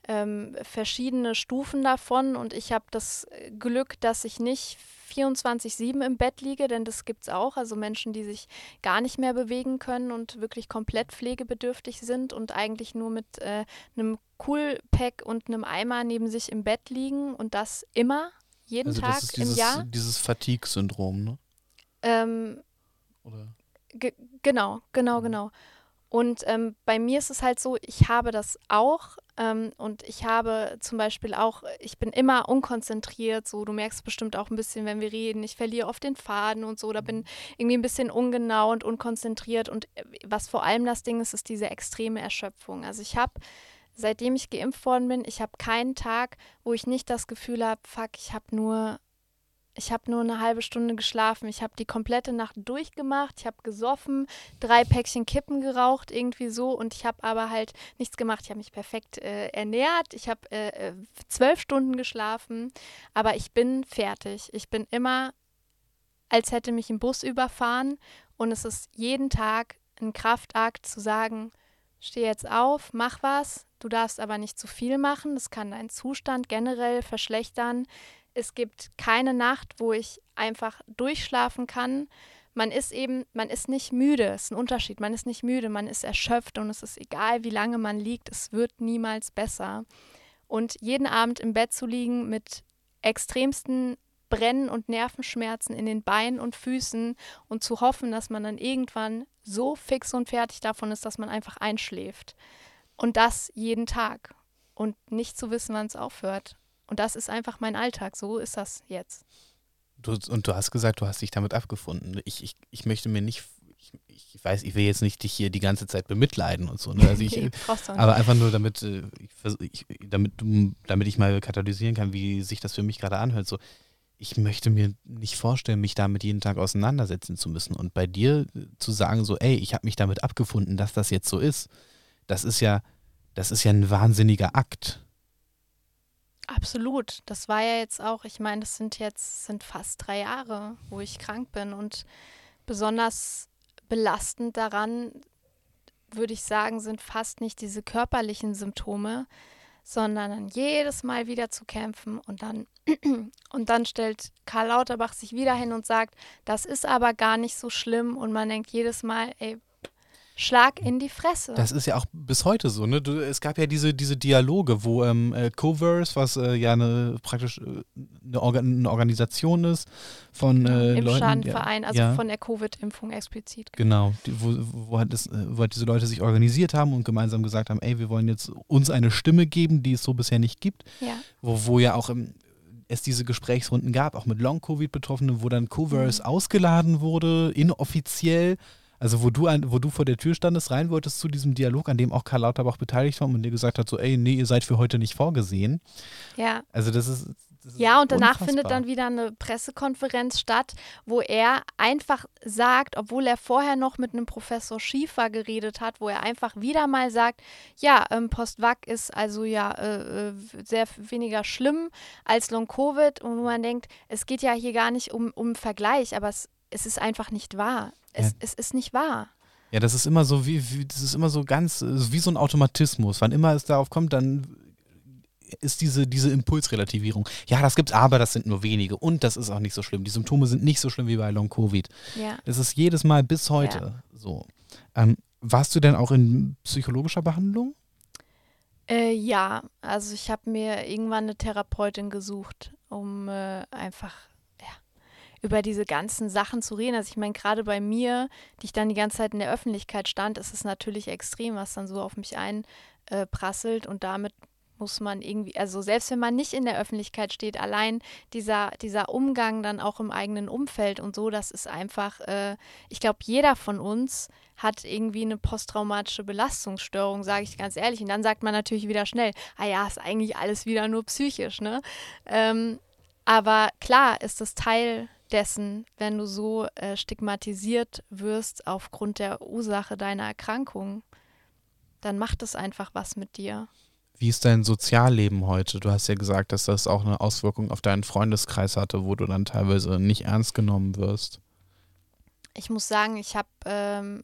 A: ähm, verschiedene Stufen davon und ich habe das Glück, dass ich nicht 24-7 im Bett liege, denn das gibt es auch. Also Menschen, die sich gar nicht mehr bewegen können und wirklich komplett pflegebedürftig sind und eigentlich nur mit äh, einem Coolpack und einem Eimer neben sich im Bett liegen und das immer jeden also Tag
C: dieses,
A: im Jahr.
C: Dieses Fatigue-Syndrom, ne?
A: Ähm, Oder? Genau, genau, mhm. genau. Und ähm, bei mir ist es halt so, ich habe das auch ähm, und ich habe zum Beispiel auch, ich bin immer unkonzentriert, so du merkst bestimmt auch ein bisschen, wenn wir reden, ich verliere oft den Faden und so, da bin mhm. irgendwie ein bisschen ungenau und unkonzentriert und äh, was vor allem das Ding ist, ist diese extreme Erschöpfung. Also ich habe seitdem ich geimpft worden bin, ich habe keinen Tag, wo ich nicht das Gefühl habe, fuck, ich habe nur ich habe nur eine halbe Stunde geschlafen. Ich habe die komplette Nacht durchgemacht. Ich habe gesoffen, drei Päckchen Kippen geraucht, irgendwie so. Und ich habe aber halt nichts gemacht. Ich habe mich perfekt äh, ernährt. Ich habe äh, äh, zwölf Stunden geschlafen. Aber ich bin fertig. Ich bin immer, als hätte mich ein Bus überfahren. Und es ist jeden Tag ein Kraftakt zu sagen, steh jetzt auf, mach was, du darfst aber nicht zu viel machen, das kann deinen Zustand generell verschlechtern. Es gibt keine Nacht, wo ich einfach durchschlafen kann, man ist eben, man ist nicht müde, es ist ein Unterschied, man ist nicht müde, man ist erschöpft und es ist egal, wie lange man liegt, es wird niemals besser. Und jeden Abend im Bett zu liegen mit extremsten Brennen und Nervenschmerzen in den Beinen und Füßen und zu hoffen, dass man dann irgendwann so fix und fertig davon ist, dass man einfach einschläft. Und das jeden Tag. Und nicht zu wissen, wann es aufhört. Und das ist einfach mein Alltag. So ist das jetzt.
C: Du, und du hast gesagt, du hast dich damit abgefunden. Ich, ich, ich möchte mir nicht, ich, ich weiß, ich will jetzt nicht dich hier die ganze Zeit bemitleiden und so. Ne? Also ich, aber einfach nur, damit, äh, ich, damit, damit ich mal katalysieren kann, wie sich das für mich gerade anhört. So, ich möchte mir nicht vorstellen, mich damit jeden Tag auseinandersetzen zu müssen. Und bei dir zu sagen, so, ey, ich habe mich damit abgefunden, dass das jetzt so ist, das ist ja, das ist ja ein wahnsinniger Akt.
A: Absolut. Das war ja jetzt auch, ich meine, das sind jetzt sind fast drei Jahre, wo ich krank bin. Und besonders belastend daran, würde ich sagen, sind fast nicht diese körperlichen Symptome, sondern dann jedes Mal wieder zu kämpfen und dann und dann stellt Karl Lauterbach sich wieder hin und sagt, das ist aber gar nicht so schlimm. Und man denkt jedes Mal, ey, Schlag in die Fresse.
C: Das ist ja auch bis heute so, ne? Du, es gab ja diese, diese Dialoge, wo ähm, äh, Coverse, was äh, ja eine praktisch äh, eine, Organ eine, Organisation ist von äh,
A: Im
C: Leuten.
A: Schadenverein, ja, also ja. von der Covid-Impfung explizit.
C: Genau, die, wo, wo, halt das, äh, wo halt diese Leute sich organisiert haben und gemeinsam gesagt haben, ey, wir wollen jetzt uns eine Stimme geben, die es so bisher nicht gibt.
A: Ja.
C: Wo, wo ja auch im, es diese Gesprächsrunden gab, auch mit Long-Covid-Betroffenen, wo dann Coverse mhm. ausgeladen wurde, inoffiziell also wo du, ein, wo du vor der Tür standest, rein wolltest zu diesem Dialog, an dem auch Karl Lauterbach beteiligt war und dir gesagt hat, so, ey, nee, ihr seid für heute nicht vorgesehen.
A: Ja.
C: Also das ist,
A: ja, und danach unfassbar. findet dann wieder eine Pressekonferenz statt, wo er einfach sagt, obwohl er vorher noch mit einem Professor Schiefer geredet hat, wo er einfach wieder mal sagt, ja, ähm, Post-Vac ist also ja äh, äh sehr weniger schlimm als Long-Covid und wo man denkt, es geht ja hier gar nicht um, um Vergleich, aber es, es ist einfach nicht wahr. Es, ja. es ist nicht wahr.
C: Ja, das ist immer so wie, wie, das ist immer so ganz, wie so ein Automatismus. Wann immer es darauf kommt, dann ist diese, diese Impulsrelativierung. Ja, das gibt's, aber das sind nur wenige und das ist auch nicht so schlimm. Die Symptome sind nicht so schlimm wie bei Long Covid.
A: Ja.
C: Das ist jedes Mal bis heute ja. so. Ähm, warst du denn auch in psychologischer Behandlung?
A: Äh, ja, also ich habe mir irgendwann eine Therapeutin gesucht, um äh, einfach über diese ganzen Sachen zu reden. Also ich meine, gerade bei mir, die ich dann die ganze Zeit in der Öffentlichkeit stand, ist es natürlich extrem, was dann so auf mich einprasselt äh, und damit muss man irgendwie, also selbst wenn man nicht in der Öffentlichkeit steht, allein dieser, dieser Umgang dann auch im eigenen Umfeld und so, das ist einfach, äh, ich glaube, jeder von uns hat irgendwie eine posttraumatische Belastungsstörung, sage ich ganz ehrlich. Und dann sagt man natürlich wieder schnell, ah ja, ist eigentlich alles wieder nur psychisch, ne? Ähm, aber klar ist das Teil dessen, wenn du so äh, stigmatisiert wirst aufgrund der Ursache deiner Erkrankung, dann macht es einfach was mit dir.
C: Wie ist dein Sozialleben heute? Du hast ja gesagt, dass das auch eine Auswirkung auf deinen Freundeskreis hatte, wo du dann teilweise nicht ernst genommen wirst.
A: Ich muss sagen, ich habe ähm,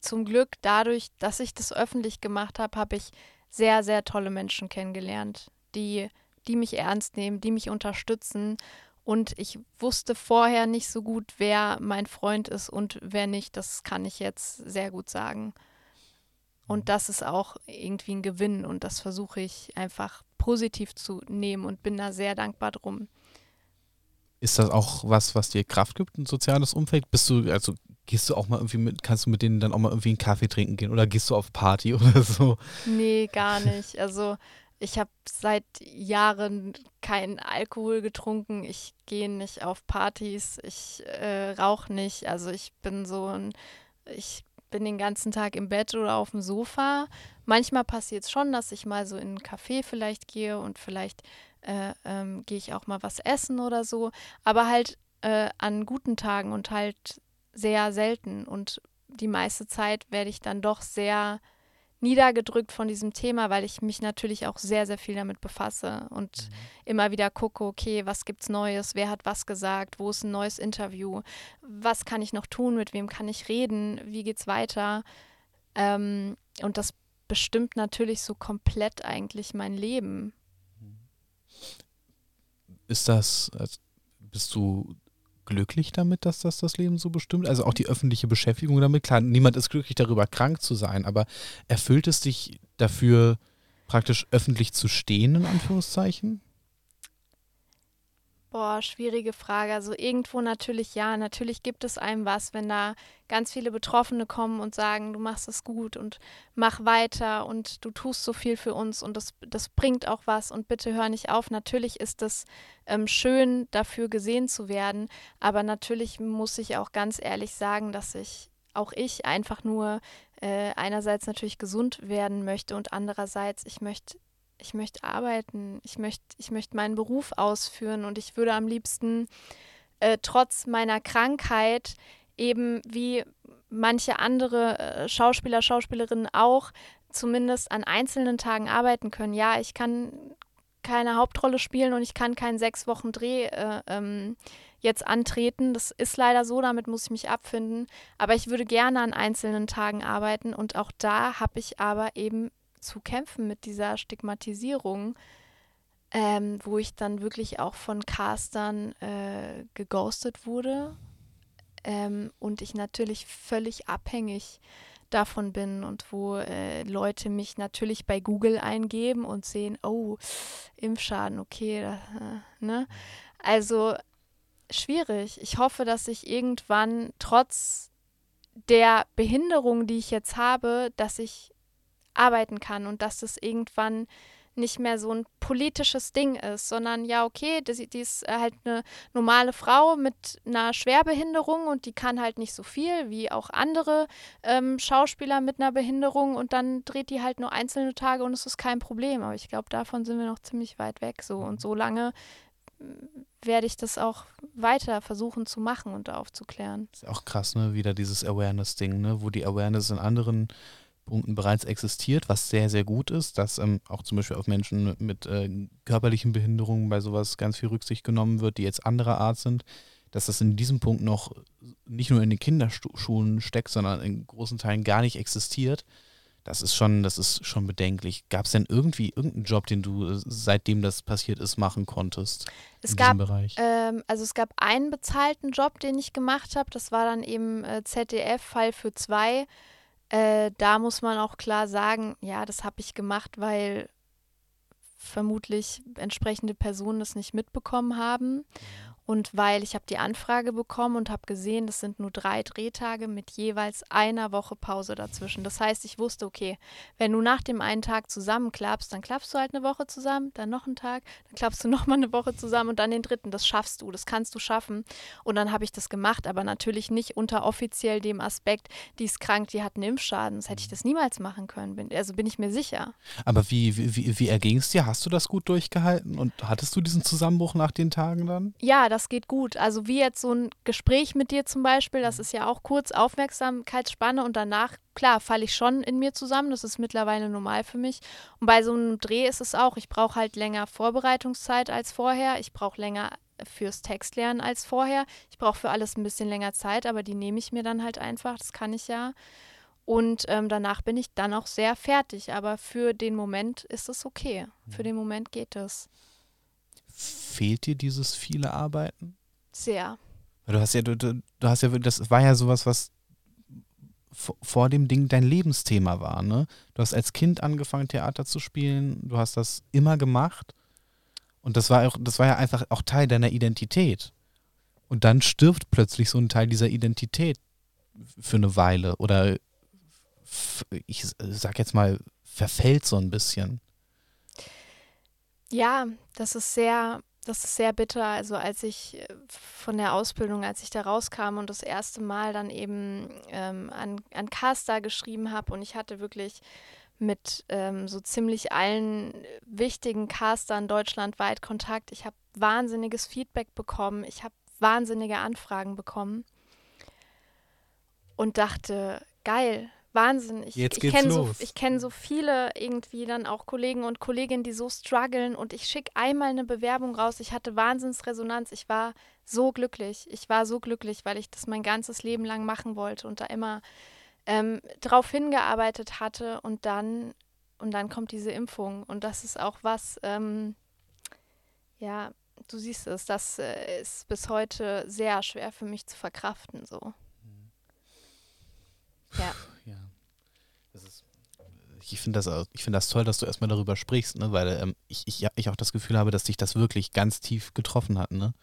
A: zum Glück dadurch, dass ich das öffentlich gemacht habe, habe ich sehr, sehr tolle Menschen kennengelernt, die, die mich ernst nehmen, die mich unterstützen und ich wusste vorher nicht so gut, wer mein Freund ist und wer nicht. Das kann ich jetzt sehr gut sagen. Und mhm. das ist auch irgendwie ein Gewinn und das versuche ich einfach positiv zu nehmen und bin da sehr dankbar drum.
C: Ist das auch was, was dir Kraft gibt, ein soziales Umfeld? Bist du, also gehst du auch mal irgendwie mit, kannst du mit denen dann auch mal irgendwie einen Kaffee trinken gehen oder gehst du auf Party oder so?
A: Nee, gar nicht. Also ich habe seit Jahren keinen Alkohol getrunken. Ich gehe nicht auf Partys. Ich äh, rauche nicht. Also ich bin so ein, ich bin den ganzen Tag im Bett oder auf dem Sofa. Manchmal passiert es schon, dass ich mal so in ein Café vielleicht gehe und vielleicht äh, ähm, gehe ich auch mal was essen oder so. Aber halt äh, an guten Tagen und halt sehr selten. Und die meiste Zeit werde ich dann doch sehr niedergedrückt von diesem Thema, weil ich mich natürlich auch sehr, sehr viel damit befasse und mhm. immer wieder gucke, okay, was gibt's Neues, wer hat was gesagt, wo ist ein neues Interview, was kann ich noch tun, mit wem kann ich reden, wie geht's weiter. Ähm, und das bestimmt natürlich so komplett eigentlich mein Leben.
C: Ist das, also bist du glücklich damit, dass das das Leben so bestimmt? Also auch die öffentliche Beschäftigung damit. Klar, niemand ist glücklich darüber, krank zu sein, aber erfüllt es dich dafür, praktisch öffentlich zu stehen, in Anführungszeichen?
A: Boah, schwierige Frage. Also irgendwo natürlich ja. Natürlich gibt es einem was, wenn da ganz viele Betroffene kommen und sagen, du machst es gut und mach weiter und du tust so viel für uns und das, das bringt auch was und bitte hör nicht auf. Natürlich ist es ähm, schön, dafür gesehen zu werden, aber natürlich muss ich auch ganz ehrlich sagen, dass ich auch ich einfach nur äh, einerseits natürlich gesund werden möchte und andererseits ich möchte ich möchte arbeiten, ich möchte, ich möchte meinen Beruf ausführen und ich würde am liebsten äh, trotz meiner Krankheit eben wie manche andere äh, Schauspieler, Schauspielerinnen auch zumindest an einzelnen Tagen arbeiten können. Ja, ich kann keine Hauptrolle spielen und ich kann keinen sechs Wochen Dreh äh, ähm, jetzt antreten. Das ist leider so, damit muss ich mich abfinden. Aber ich würde gerne an einzelnen Tagen arbeiten und auch da habe ich aber eben zu kämpfen mit dieser Stigmatisierung, ähm, wo ich dann wirklich auch von Castern äh, geghostet wurde ähm, und ich natürlich völlig abhängig davon bin und wo äh, Leute mich natürlich bei Google eingeben und sehen, oh, Impfschaden, okay, da, äh, ne? Also schwierig. Ich hoffe, dass ich irgendwann trotz der Behinderung, die ich jetzt habe, dass ich arbeiten kann und dass es irgendwann nicht mehr so ein politisches Ding ist, sondern ja, okay, die, die ist halt eine normale Frau mit einer Schwerbehinderung und die kann halt nicht so viel wie auch andere ähm, Schauspieler mit einer Behinderung und dann dreht die halt nur einzelne Tage und es ist kein Problem. Aber ich glaube, davon sind wir noch ziemlich weit weg so und so lange mm, werde ich das auch weiter versuchen zu machen und aufzuklären.
C: Ist auch krass, ne? Wieder dieses Awareness-Ding, ne? Wo die Awareness in anderen Punkten bereits existiert, was sehr, sehr gut ist, dass ähm, auch zum Beispiel auf Menschen mit äh, körperlichen Behinderungen bei sowas ganz viel Rücksicht genommen wird, die jetzt anderer Art sind, dass das in diesem Punkt noch nicht nur in den Kinderschulen steckt, sondern in großen Teilen gar nicht existiert. Das ist schon, das ist schon bedenklich. Gab es denn irgendwie irgendeinen Job, den du äh, seitdem das passiert ist, machen konntest?
A: Es in gab, Bereich? Ähm, also es gab einen bezahlten Job, den ich gemacht habe. Das war dann eben äh, ZDF Fall für zwei äh, da muss man auch klar sagen, ja, das habe ich gemacht, weil vermutlich entsprechende Personen das nicht mitbekommen haben. Und weil ich habe die Anfrage bekommen und habe gesehen, das sind nur drei Drehtage mit jeweils einer Woche Pause dazwischen. Das heißt, ich wusste, okay, wenn du nach dem einen Tag zusammenklappst, dann klappst du halt eine Woche zusammen, dann noch einen Tag, dann klappst du nochmal eine Woche zusammen und dann den dritten. Das schaffst du, das kannst du schaffen. Und dann habe ich das gemacht, aber natürlich nicht unter offiziell dem Aspekt, die ist krank, die hat einen Impfschaden. Das hätte ich das niemals machen können, bin, also bin ich mir sicher.
C: Aber wie, wie, wie erging es dir? Hast du das gut durchgehalten und hattest du diesen Zusammenbruch nach den Tagen dann?
A: Ja, das geht gut. Also wie jetzt so ein Gespräch mit dir zum Beispiel, das ist ja auch kurz Aufmerksamkeitsspanne und danach, klar, falle ich schon in mir zusammen. Das ist mittlerweile normal für mich. Und bei so einem Dreh ist es auch, ich brauche halt länger Vorbereitungszeit als vorher. Ich brauche länger fürs Textlernen als vorher. Ich brauche für alles ein bisschen länger Zeit, aber die nehme ich mir dann halt einfach. Das kann ich ja. Und ähm, danach bin ich dann auch sehr fertig. Aber für den Moment ist es okay. Für mhm. den Moment geht es.
C: Fehlt dir dieses viele Arbeiten?
A: Sehr.
C: Du hast ja, du, du hast ja, das war ja sowas, was vor dem Ding dein Lebensthema war, ne? Du hast als Kind angefangen, Theater zu spielen, du hast das immer gemacht und das war auch, das war ja einfach auch Teil deiner Identität. Und dann stirbt plötzlich so ein Teil dieser Identität für eine Weile oder ich sag jetzt mal, verfällt so ein bisschen.
A: Ja, das ist sehr, das ist sehr bitter. Also als ich äh, von der Ausbildung, als ich da rauskam und das erste Mal dann eben ähm, an, an Caster geschrieben habe und ich hatte wirklich mit ähm, so ziemlich allen wichtigen Castern deutschlandweit Kontakt. Ich habe wahnsinniges Feedback bekommen. Ich habe wahnsinnige Anfragen bekommen und dachte, geil, Wahnsinn. Ich,
C: Jetzt
A: ich kenne
C: so,
A: kenn so viele irgendwie dann auch Kollegen und Kolleginnen, die so strugglen und ich schicke einmal eine Bewerbung raus. Ich hatte Wahnsinnsresonanz. Ich war so glücklich. Ich war so glücklich, weil ich das mein ganzes Leben lang machen wollte und da immer ähm, drauf hingearbeitet hatte und dann und dann kommt diese Impfung und das ist auch was, ähm, ja, du siehst es, das äh, ist bis heute sehr schwer für mich zu verkraften. So. Mhm.
C: Ja. Ich finde das, find das toll, dass du erstmal darüber sprichst, ne? weil ähm, ich, ich, ich auch das Gefühl habe, dass dich das wirklich ganz tief getroffen hat. Ne?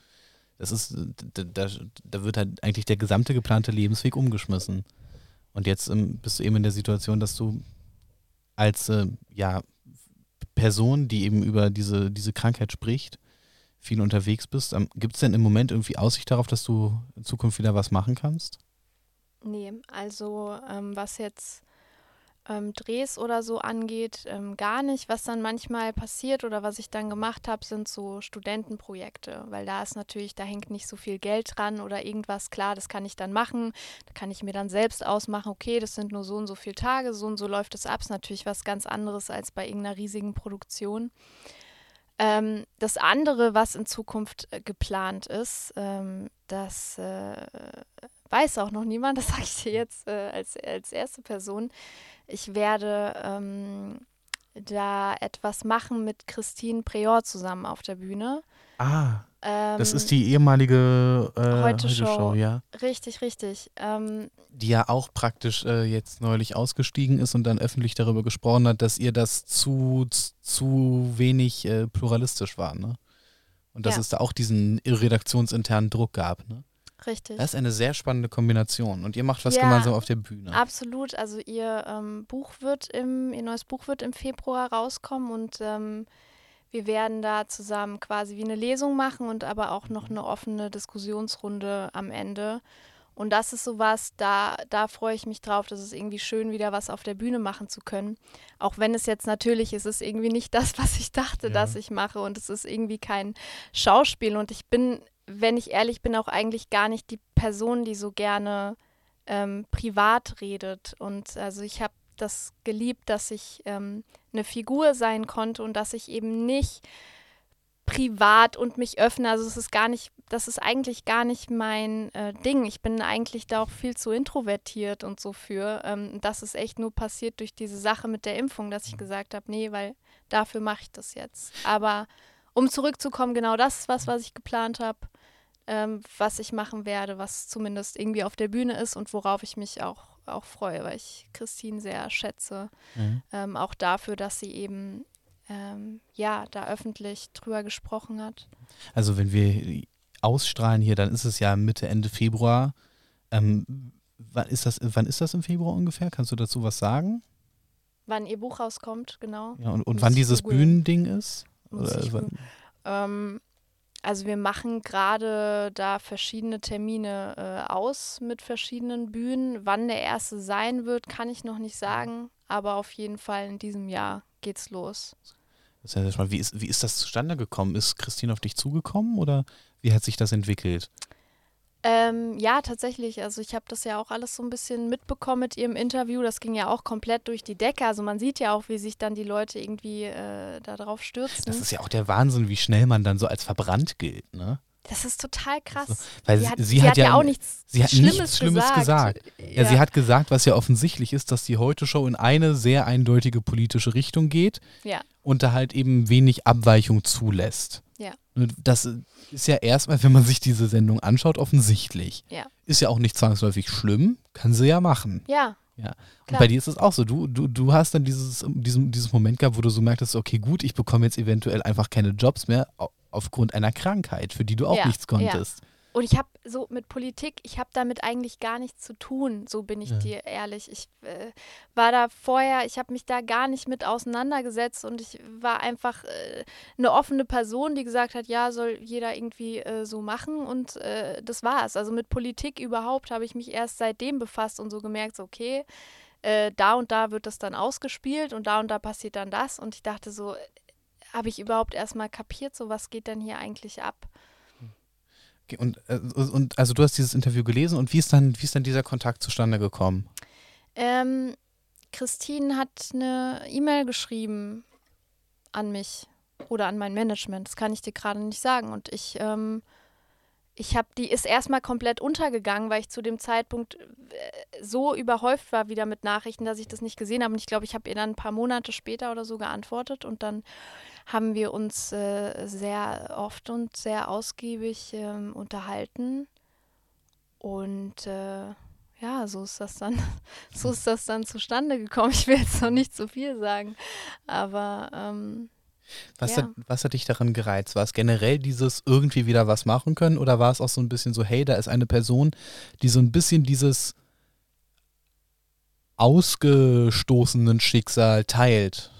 C: Das ist, da, da, da wird halt eigentlich der gesamte geplante Lebensweg umgeschmissen. Und jetzt ähm, bist du eben in der Situation, dass du als äh, ja, Person, die eben über diese, diese Krankheit spricht, viel unterwegs bist. Ähm, Gibt es denn im Moment irgendwie Aussicht darauf, dass du in Zukunft wieder was machen kannst?
A: Nee, also ähm, was jetzt ähm, Drehs oder so angeht, ähm, gar nicht. Was dann manchmal passiert oder was ich dann gemacht habe, sind so Studentenprojekte, weil da ist natürlich, da hängt nicht so viel Geld dran oder irgendwas. Klar, das kann ich dann machen. Da kann ich mir dann selbst ausmachen, okay, das sind nur so und so viele Tage, so und so läuft es ab. Ist natürlich was ganz anderes als bei irgendeiner riesigen Produktion. Ähm, das andere, was in Zukunft äh, geplant ist, ähm, das äh, weiß auch noch niemand, das sage ich dir jetzt äh, als, als erste Person, ich werde ähm, da etwas machen mit Christine Prior zusammen auf der Bühne.
C: Ah. Ähm, das ist die ehemalige äh, Heute, Show. Show, ja.
A: Richtig, richtig. Ähm,
C: die ja auch praktisch äh, jetzt neulich ausgestiegen ist und dann öffentlich darüber gesprochen hat, dass ihr das zu, zu wenig äh, pluralistisch war, ne? Und dass ja. es da auch diesen redaktionsinternen Druck gab, ne?
A: Richtig.
C: Das ist eine sehr spannende Kombination. Und ihr macht was ja, gemeinsam auf der Bühne.
A: Absolut. Also ihr ähm, Buch wird im, ihr neues Buch wird im Februar rauskommen und ähm, wir werden da zusammen quasi wie eine Lesung machen und aber auch noch eine offene Diskussionsrunde am Ende. Und das ist sowas, da, da freue ich mich drauf. Das ist irgendwie schön, wieder was auf der Bühne machen zu können. Auch wenn es jetzt natürlich ist, es irgendwie nicht das, was ich dachte, ja. dass ich mache. Und es ist irgendwie kein Schauspiel. Und ich bin wenn ich ehrlich bin, auch eigentlich gar nicht die Person, die so gerne ähm, privat redet. Und also ich habe das geliebt, dass ich ähm, eine Figur sein konnte und dass ich eben nicht privat und mich öffne. Also es ist gar nicht, das ist eigentlich gar nicht mein äh, Ding. Ich bin eigentlich da auch viel zu introvertiert und so für. Ähm, das ist echt nur passiert durch diese Sache mit der Impfung, dass ich gesagt habe, nee, weil dafür mache ich das jetzt. Aber um zurückzukommen, genau das ist was, was ich geplant habe ähm, was ich machen werde, was zumindest irgendwie auf der Bühne ist und worauf ich mich auch, auch freue, weil ich Christine sehr schätze. Mhm. Ähm, auch dafür, dass sie eben ähm, ja da öffentlich drüber gesprochen hat.
C: Also wenn wir ausstrahlen hier, dann ist es ja Mitte, Ende Februar. Ähm, wann, ist das, wann ist das im Februar ungefähr? Kannst du dazu was sagen?
A: Wann ihr Buch rauskommt, genau.
C: Ja, und, und wann dieses Bühnending ist? Oder,
A: ähm, also wir machen gerade da verschiedene Termine äh, aus mit verschiedenen Bühnen. Wann der erste sein wird, kann ich noch nicht sagen, aber auf jeden Fall in diesem Jahr geht's los.
C: Das heißt, wie, ist, wie ist das zustande gekommen? Ist Christine auf dich zugekommen oder wie hat sich das entwickelt?
A: Ähm, ja, tatsächlich. Also ich habe das ja auch alles so ein bisschen mitbekommen mit ihrem Interview. Das ging ja auch komplett durch die Decke. Also man sieht ja auch, wie sich dann die Leute irgendwie äh, darauf stürzen.
C: Das ist ja auch der Wahnsinn, wie schnell man dann so als verbrannt gilt, ne?
A: Das ist total krass. Also,
C: weil sie, hat, sie, sie hat, ja, auch nichts sie hat Schlimmes, nichts Schlimmes gesagt. gesagt. Ja. ja. sie hat gesagt, was ja offensichtlich ist, dass die Heute-Show in eine sehr eindeutige politische Richtung geht
A: ja.
C: und da halt eben wenig Abweichung zulässt.
A: Ja.
C: Das ist ja erstmal, wenn man sich diese Sendung anschaut, offensichtlich.
A: Ja.
C: Ist ja auch nicht zwangsläufig schlimm, kann sie ja machen.
A: Ja.
C: Ja. Und bei dir ist es auch so. Du, du, du hast dann dieses, diesen, dieses Moment gehabt, wo du so merktest, okay, gut, ich bekomme jetzt eventuell einfach keine Jobs mehr aufgrund einer Krankheit, für die du auch ja. nichts konntest. Ja.
A: Und ich habe so mit Politik, ich habe damit eigentlich gar nichts zu tun, so bin ich ja. dir ehrlich. Ich äh, war da vorher, ich habe mich da gar nicht mit auseinandergesetzt und ich war einfach äh, eine offene Person, die gesagt hat, ja, soll jeder irgendwie äh, so machen und äh, das war's. Also mit Politik überhaupt habe ich mich erst seitdem befasst und so gemerkt, so, okay, äh, da und da wird das dann ausgespielt und da und da passiert dann das und ich dachte so, habe ich überhaupt erstmal kapiert, so was geht denn hier eigentlich ab?
C: Und, äh, und also du hast dieses Interview gelesen und wie ist dann, wie ist dann dieser Kontakt zustande gekommen?
A: Ähm, Christine hat eine E-Mail geschrieben an mich oder an mein Management. Das kann ich dir gerade nicht sagen. Und ich, ähm, ich habe, die ist erstmal komplett untergegangen, weil ich zu dem Zeitpunkt äh, so überhäuft war wieder mit Nachrichten, dass ich das nicht gesehen habe. Und ich glaube, ich habe ihr dann ein paar Monate später oder so geantwortet und dann haben wir uns äh, sehr oft und sehr ausgiebig äh, unterhalten. Und äh, ja, so ist das dann, so ist das dann zustande gekommen. Ich will jetzt noch nicht zu viel sagen, aber ähm,
C: was, ja. hat, was hat dich daran gereizt? War es generell dieses irgendwie wieder was machen können oder war es auch so ein bisschen so, hey, da ist eine Person, die so ein bisschen dieses ausgestoßenen Schicksal teilt?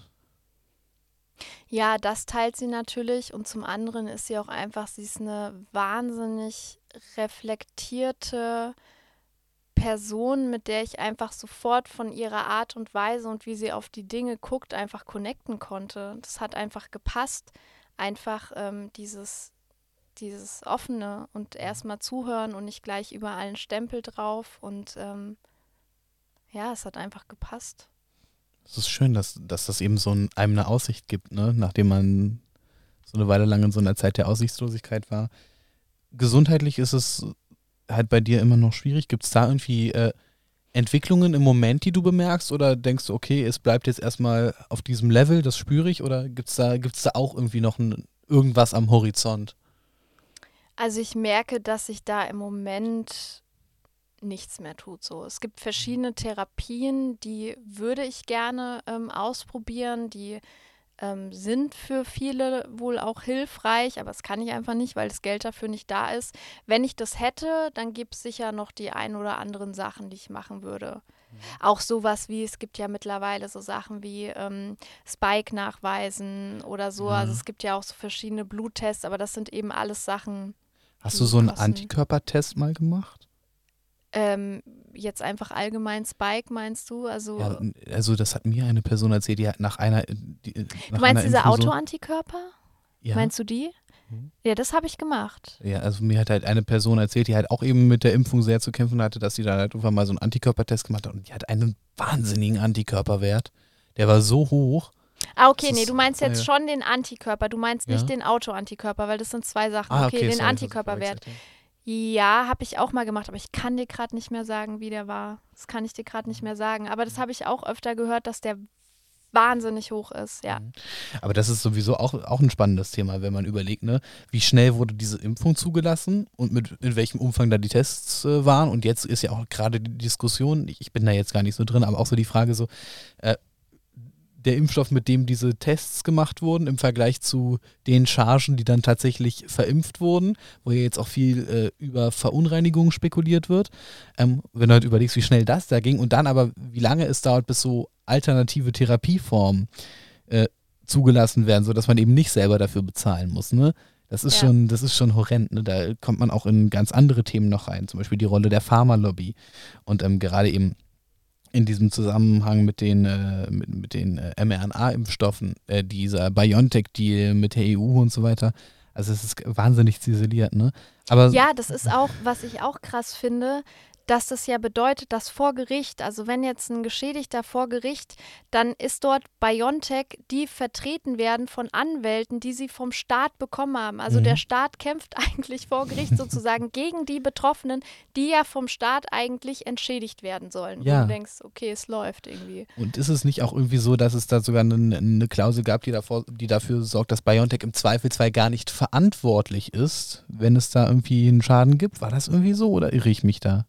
A: Ja, das teilt sie natürlich und zum anderen ist sie auch einfach, sie ist eine wahnsinnig reflektierte, Person, mit der ich einfach sofort von ihrer Art und Weise und wie sie auf die Dinge guckt, einfach connecten konnte. Das hat einfach gepasst. Einfach ähm, dieses, dieses offene und erstmal zuhören und nicht gleich überall einen Stempel drauf. Und ähm, ja, es hat einfach gepasst.
C: Es ist schön, dass, dass das eben so ein, einem eine Aussicht gibt, ne? nachdem man so eine Weile lang in so einer Zeit der Aussichtslosigkeit war. Gesundheitlich ist es halt bei dir immer noch schwierig? Gibt es da irgendwie äh, Entwicklungen im Moment, die du bemerkst? Oder denkst du, okay, es bleibt jetzt erstmal auf diesem Level, das spüre ich? Oder gibt es da, gibt's da auch irgendwie noch ein, irgendwas am Horizont?
A: Also ich merke, dass sich da im Moment nichts mehr tut. So, es gibt verschiedene Therapien, die würde ich gerne ähm, ausprobieren, die ähm, sind für viele wohl auch hilfreich, aber das kann ich einfach nicht, weil das Geld dafür nicht da ist. Wenn ich das hätte, dann gibt es sicher noch die ein oder anderen Sachen, die ich machen würde. Mhm. Auch sowas wie, es gibt ja mittlerweile so Sachen wie ähm, Spike nachweisen oder so. Also mhm. Also es gibt ja auch so verschiedene Bluttests, aber das sind eben alles Sachen.
C: Hast du so einen Antikörpertest mal gemacht?
A: Ähm, jetzt einfach allgemein Spike, meinst du? Also,
C: ja, also das hat mir eine Person erzählt, die hat nach einer. Die,
A: nach du meinst diese Autoantikörper? Ja. Meinst du die? Mhm. Ja, das habe ich gemacht.
C: Ja, also mir hat halt eine Person erzählt, die halt auch eben mit der Impfung sehr zu kämpfen hatte, dass sie da halt irgendwann mal so einen Antikörpertest gemacht hat und die hat einen wahnsinnigen Antikörperwert. Der war so hoch.
A: Ah, okay, das nee, du meinst jetzt ja. schon den Antikörper, du meinst nicht den Autoantikörper, weil das sind zwei Sachen. Ah, okay, okay, den sorry, Antikörperwert. Ja, habe ich auch mal gemacht, aber ich kann dir gerade nicht mehr sagen, wie der war. Das kann ich dir gerade nicht mehr sagen. Aber das habe ich auch öfter gehört, dass der wahnsinnig hoch ist, ja. Mhm.
C: Aber das ist sowieso auch, auch ein spannendes Thema, wenn man überlegt, ne? Wie schnell wurde diese Impfung zugelassen und mit in welchem Umfang da die Tests äh, waren. Und jetzt ist ja auch gerade die Diskussion, ich, ich, bin da jetzt gar nicht so drin, aber auch so die Frage so, äh, der Impfstoff, mit dem diese Tests gemacht wurden, im Vergleich zu den Chargen, die dann tatsächlich verimpft wurden, wo ja jetzt auch viel äh, über Verunreinigungen spekuliert wird. Ähm, wenn du halt überlegst, wie schnell das da ging und dann aber, wie lange es dauert, bis so alternative Therapieformen äh, zugelassen werden, sodass man eben nicht selber dafür bezahlen muss. Ne? Das ist ja. schon, das ist schon horrend. Ne? Da kommt man auch in ganz andere Themen noch rein, zum Beispiel die Rolle der Pharmalobby und ähm, gerade eben in diesem Zusammenhang mit den, äh, mit, mit, den äh, mRNA-Impfstoffen, äh, dieser BioNTech-Deal mit der EU und so weiter. Also es ist wahnsinnig ziseliert, ne?
A: Aber ja, das ist auch, was ich auch krass finde, dass das ja bedeutet, dass vor Gericht, also wenn jetzt ein Geschädigter vor Gericht, dann ist dort Biontech, die vertreten werden von Anwälten, die sie vom Staat bekommen haben. Also mhm. der Staat kämpft eigentlich vor Gericht sozusagen gegen die Betroffenen, die ja vom Staat eigentlich entschädigt werden sollen. Ja. Und du denkst, okay, es läuft irgendwie.
C: Und ist es nicht auch irgendwie so, dass es da sogar eine, eine Klausel gab, die, davor, die dafür sorgt, dass Biontech im Zweifelsfall gar nicht verantwortlich ist, wenn es da irgendwie einen Schaden gibt? War das irgendwie so oder irre ich mich da?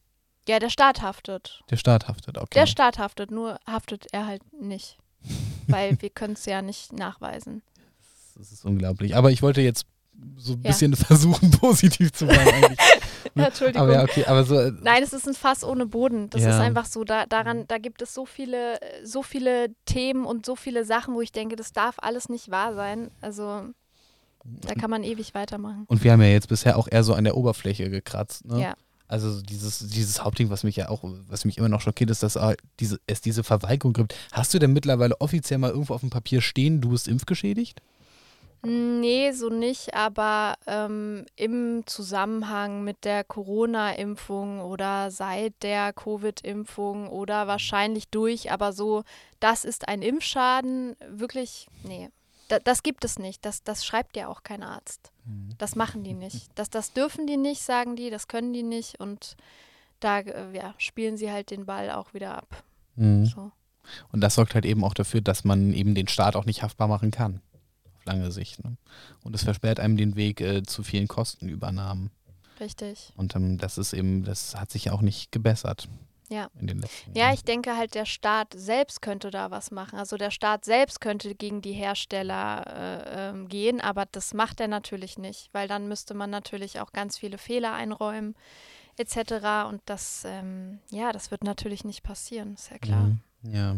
A: Ja, der Staat haftet.
C: Der Staat haftet, okay.
A: Der Staat haftet, nur haftet er halt nicht. weil wir können es ja nicht nachweisen.
C: Das ist unglaublich. Aber ich wollte jetzt so ein bisschen versuchen, positiv zu sein
A: ja, Entschuldigung. Aber ja, okay, aber so, äh, Nein, es ist ein Fass ohne Boden. Das ja. ist einfach so. Da, daran, da gibt es so viele, so viele Themen und so viele Sachen, wo ich denke, das darf alles nicht wahr sein. Also da kann man ewig weitermachen.
C: Und wir haben ja jetzt bisher auch eher so an der Oberfläche gekratzt. Ne? Ja. Also dieses, dieses Hauptding, was mich ja auch, was mich immer noch schockiert, ist, dass diese, es diese Verweigerung gibt. Hast du denn mittlerweile offiziell mal irgendwo auf dem Papier stehen, du bist impfgeschädigt?
A: Nee, so nicht, aber ähm, im Zusammenhang mit der Corona-Impfung oder seit der Covid-Impfung oder wahrscheinlich durch, aber so, das ist ein Impfschaden, wirklich, nee, da, das gibt es nicht. Das, das schreibt ja auch kein Arzt. Mhm. Das machen die nicht. Das, das dürfen die nicht, sagen die, das können die nicht und da äh, ja, spielen sie halt den Ball auch wieder ab.
C: Mhm. So. Und das sorgt halt eben auch dafür, dass man eben den Staat auch nicht haftbar machen kann. Auf lange Sicht. Ne? Und es versperrt einem den Weg äh, zu vielen Kostenübernahmen.
A: Richtig.
C: Und ähm, das ist eben, das hat sich ja auch nicht gebessert.
A: Ja. ja, ich denke halt, der Staat selbst könnte da was machen. Also der Staat selbst könnte gegen die Hersteller äh, ähm, gehen, aber das macht er natürlich nicht, weil dann müsste man natürlich auch ganz viele Fehler einräumen etc. Und das, ähm, ja, das wird natürlich nicht passieren, ist ja klar.
C: Mhm. Ja.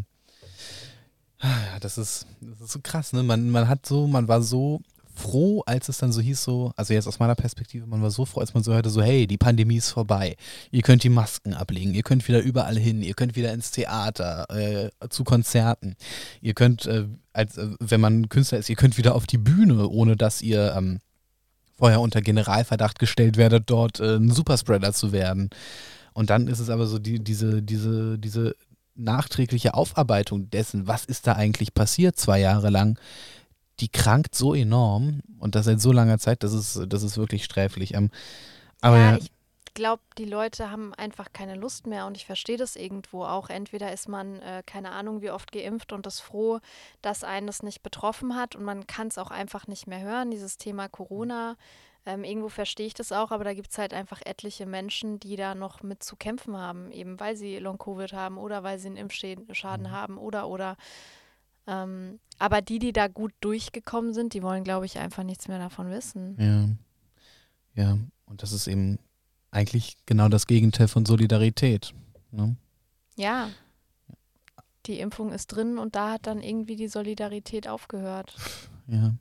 C: Ja, das ist, das ist so krass, ne? Man, man hat so, man war so froh, als es dann so hieß, so, also jetzt aus meiner Perspektive, man war so froh, als man so hörte, so, hey, die Pandemie ist vorbei. Ihr könnt die Masken ablegen, ihr könnt wieder überall hin, ihr könnt wieder ins Theater, äh, zu Konzerten. Ihr könnt, äh, als, äh, wenn man Künstler ist, ihr könnt wieder auf die Bühne, ohne dass ihr ähm, vorher unter Generalverdacht gestellt werdet, dort äh, ein Superspreader zu werden. Und dann ist es aber so die, diese, diese, diese nachträgliche Aufarbeitung dessen, was ist da eigentlich passiert zwei Jahre lang, die krankt so enorm und das seit so langer Zeit, das ist, das ist wirklich sträflich. Ähm, aber
A: ja, ich glaube, die Leute haben einfach keine Lust mehr und ich verstehe das irgendwo auch. Entweder ist man, äh, keine Ahnung, wie oft geimpft und ist froh, dass einen das nicht betroffen hat und man kann es auch einfach nicht mehr hören, dieses Thema Corona. Ähm, irgendwo verstehe ich das auch, aber da gibt es halt einfach etliche Menschen, die da noch mit zu kämpfen haben, eben weil sie Long-Covid haben oder weil sie einen Impfschaden mhm. haben oder oder ähm, aber die, die da gut durchgekommen sind, die wollen, glaube ich, einfach nichts mehr davon wissen.
C: Ja. Ja, und das ist eben eigentlich genau das Gegenteil von Solidarität. Ne?
A: Ja. Die Impfung ist drin und da hat dann irgendwie die Solidarität aufgehört.
C: Ja.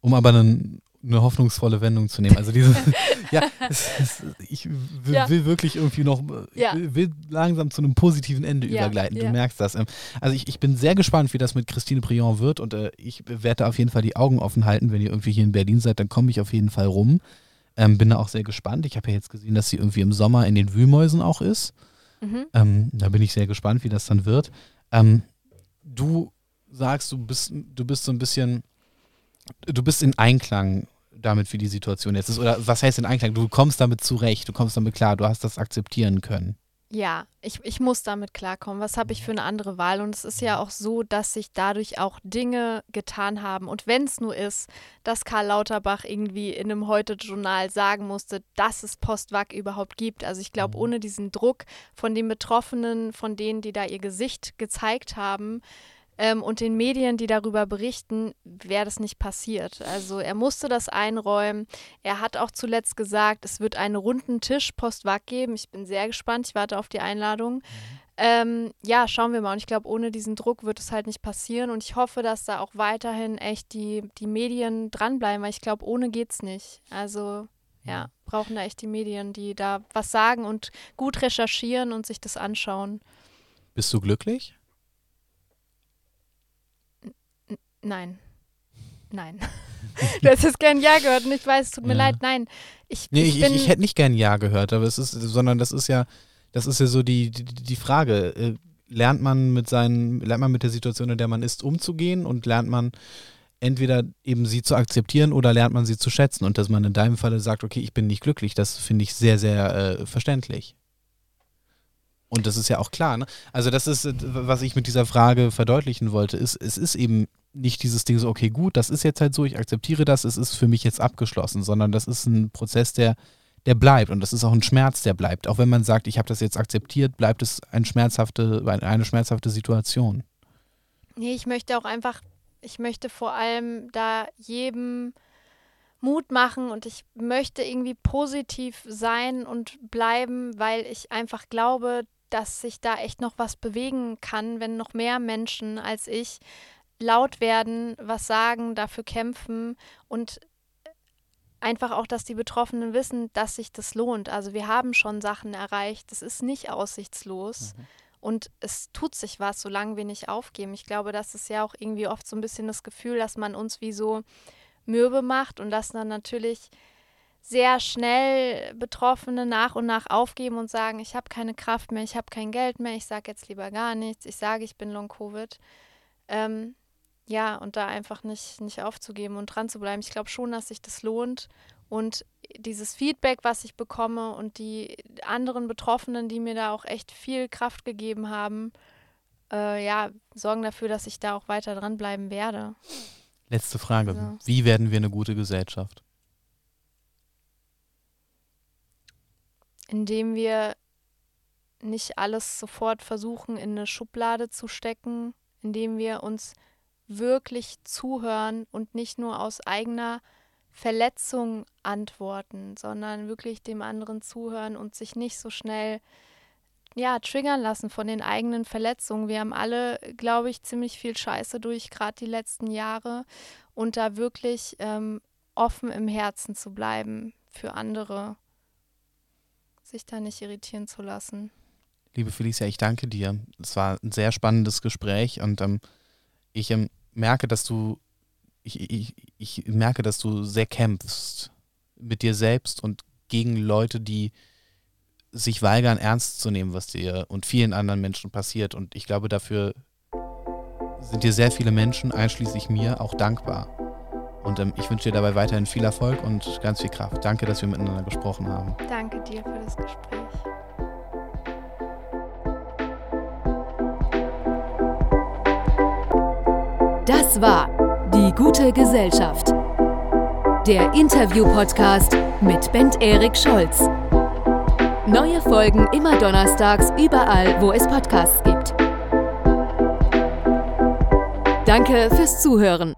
C: Um aber einen eine hoffnungsvolle Wendung zu nehmen. Also diese, ja, es, es, ich will, ja. will, wirklich irgendwie noch, ja. will langsam zu einem positiven Ende ja. übergleiten. Du merkst das. Ähm, also ich, ich bin sehr gespannt, wie das mit Christine Briand wird und äh, ich werde auf jeden Fall die Augen offen halten. Wenn ihr irgendwie hier in Berlin seid, dann komme ich auf jeden Fall rum. Ähm, bin da auch sehr gespannt. Ich habe ja jetzt gesehen, dass sie irgendwie im Sommer in den Wühlmäusen auch ist. Mhm. Ähm, da bin ich sehr gespannt, wie das dann wird. Ähm, du sagst, du bist, du bist so ein bisschen, du bist in Einklang damit, wie die Situation jetzt ist? Oder was heißt in Einklang? Du kommst damit zurecht, du kommst damit klar, du hast das akzeptieren können.
A: Ja, ich, ich muss damit klarkommen. Was habe ich für eine andere Wahl? Und es ist ja auch so, dass sich dadurch auch Dinge getan haben. Und wenn es nur ist, dass Karl Lauterbach irgendwie in einem Heute-Journal sagen musste, dass es Postwag überhaupt gibt. Also ich glaube, mhm. ohne diesen Druck von den Betroffenen, von denen, die da ihr Gesicht gezeigt haben, ähm, und den Medien, die darüber berichten, wäre das nicht passiert. Also er musste das einräumen. Er hat auch zuletzt gesagt, es wird einen runden Tisch postwag geben. Ich bin sehr gespannt. Ich warte auf die Einladung. Mhm. Ähm, ja, schauen wir mal. Und ich glaube, ohne diesen Druck wird es halt nicht passieren. Und ich hoffe, dass da auch weiterhin echt die, die Medien dranbleiben, weil ich glaube, ohne geht es nicht. Also ja, brauchen da echt die Medien, die da was sagen und gut recherchieren und sich das anschauen.
C: Bist du glücklich?
A: Nein. Nein. du hast jetzt gern Ja gehört und ich weiß, es tut mir ja. leid, nein. Ich,
C: nee, ich, ich, ich, hätte nicht gern Ja gehört, aber es ist, sondern das ist ja, das ist ja so die, die, die Frage. Äh, lernt man mit seinen, lernt man mit der Situation, in der man ist, umzugehen und lernt man entweder eben sie zu akzeptieren oder lernt man sie zu schätzen und dass man in deinem Falle sagt, okay, ich bin nicht glücklich, das finde ich sehr, sehr äh, verständlich. Und das ist ja auch klar, ne? Also das ist, äh, was ich mit dieser Frage verdeutlichen wollte, ist, es ist eben nicht dieses Ding so, okay, gut, das ist jetzt halt so, ich akzeptiere das, es ist für mich jetzt abgeschlossen, sondern das ist ein Prozess, der, der bleibt und das ist auch ein Schmerz, der bleibt. Auch wenn man sagt, ich habe das jetzt akzeptiert, bleibt es ein schmerzhafte, eine schmerzhafte Situation.
A: Nee, ich möchte auch einfach, ich möchte vor allem da jedem Mut machen und ich möchte irgendwie positiv sein und bleiben, weil ich einfach glaube, dass sich da echt noch was bewegen kann, wenn noch mehr Menschen als ich laut werden, was sagen, dafür kämpfen und einfach auch, dass die Betroffenen wissen, dass sich das lohnt. Also wir haben schon Sachen erreicht, es ist nicht aussichtslos. Mhm. Und es tut sich was, solange wir nicht aufgeben. Ich glaube, das ist ja auch irgendwie oft so ein bisschen das Gefühl, dass man uns wie so mürbe macht und dass dann natürlich sehr schnell Betroffene nach und nach aufgeben und sagen, ich habe keine Kraft mehr, ich habe kein Geld mehr, ich sage jetzt lieber gar nichts, ich sage, ich bin Long-Covid. Ähm, ja, und da einfach nicht, nicht aufzugeben und dran zu bleiben. Ich glaube schon, dass sich das lohnt. Und dieses Feedback, was ich bekomme und die anderen Betroffenen, die mir da auch echt viel Kraft gegeben haben, äh, ja, sorgen dafür, dass ich da auch weiter dranbleiben werde.
C: Letzte Frage. Also. Wie werden wir eine gute Gesellschaft?
A: Indem wir nicht alles sofort versuchen, in eine Schublade zu stecken, indem wir uns wirklich zuhören und nicht nur aus eigener Verletzung antworten, sondern wirklich dem anderen zuhören und sich nicht so schnell ja, triggern lassen von den eigenen Verletzungen. Wir haben alle, glaube ich, ziemlich viel Scheiße durch, gerade die letzten Jahre. Und da wirklich ähm, offen im Herzen zu bleiben für andere, sich da nicht irritieren zu lassen.
C: Liebe Felicia, ich danke dir. Es war ein sehr spannendes Gespräch und ähm, ich ähm, merke, dass du, ich, ich, ich merke, dass du sehr kämpfst mit dir selbst und gegen Leute, die sich weigern, ernst zu nehmen, was dir und vielen anderen Menschen passiert. Und ich glaube, dafür sind dir sehr viele Menschen, einschließlich mir, auch dankbar. Und ähm, ich wünsche dir dabei weiterhin viel Erfolg und ganz viel Kraft. Danke, dass wir miteinander gesprochen haben.
A: Danke dir für das Gespräch.
B: Das war Die gute Gesellschaft. Der Interview-Podcast mit Bent Erik Scholz. Neue Folgen immer donnerstags überall, wo es Podcasts gibt. Danke fürs Zuhören.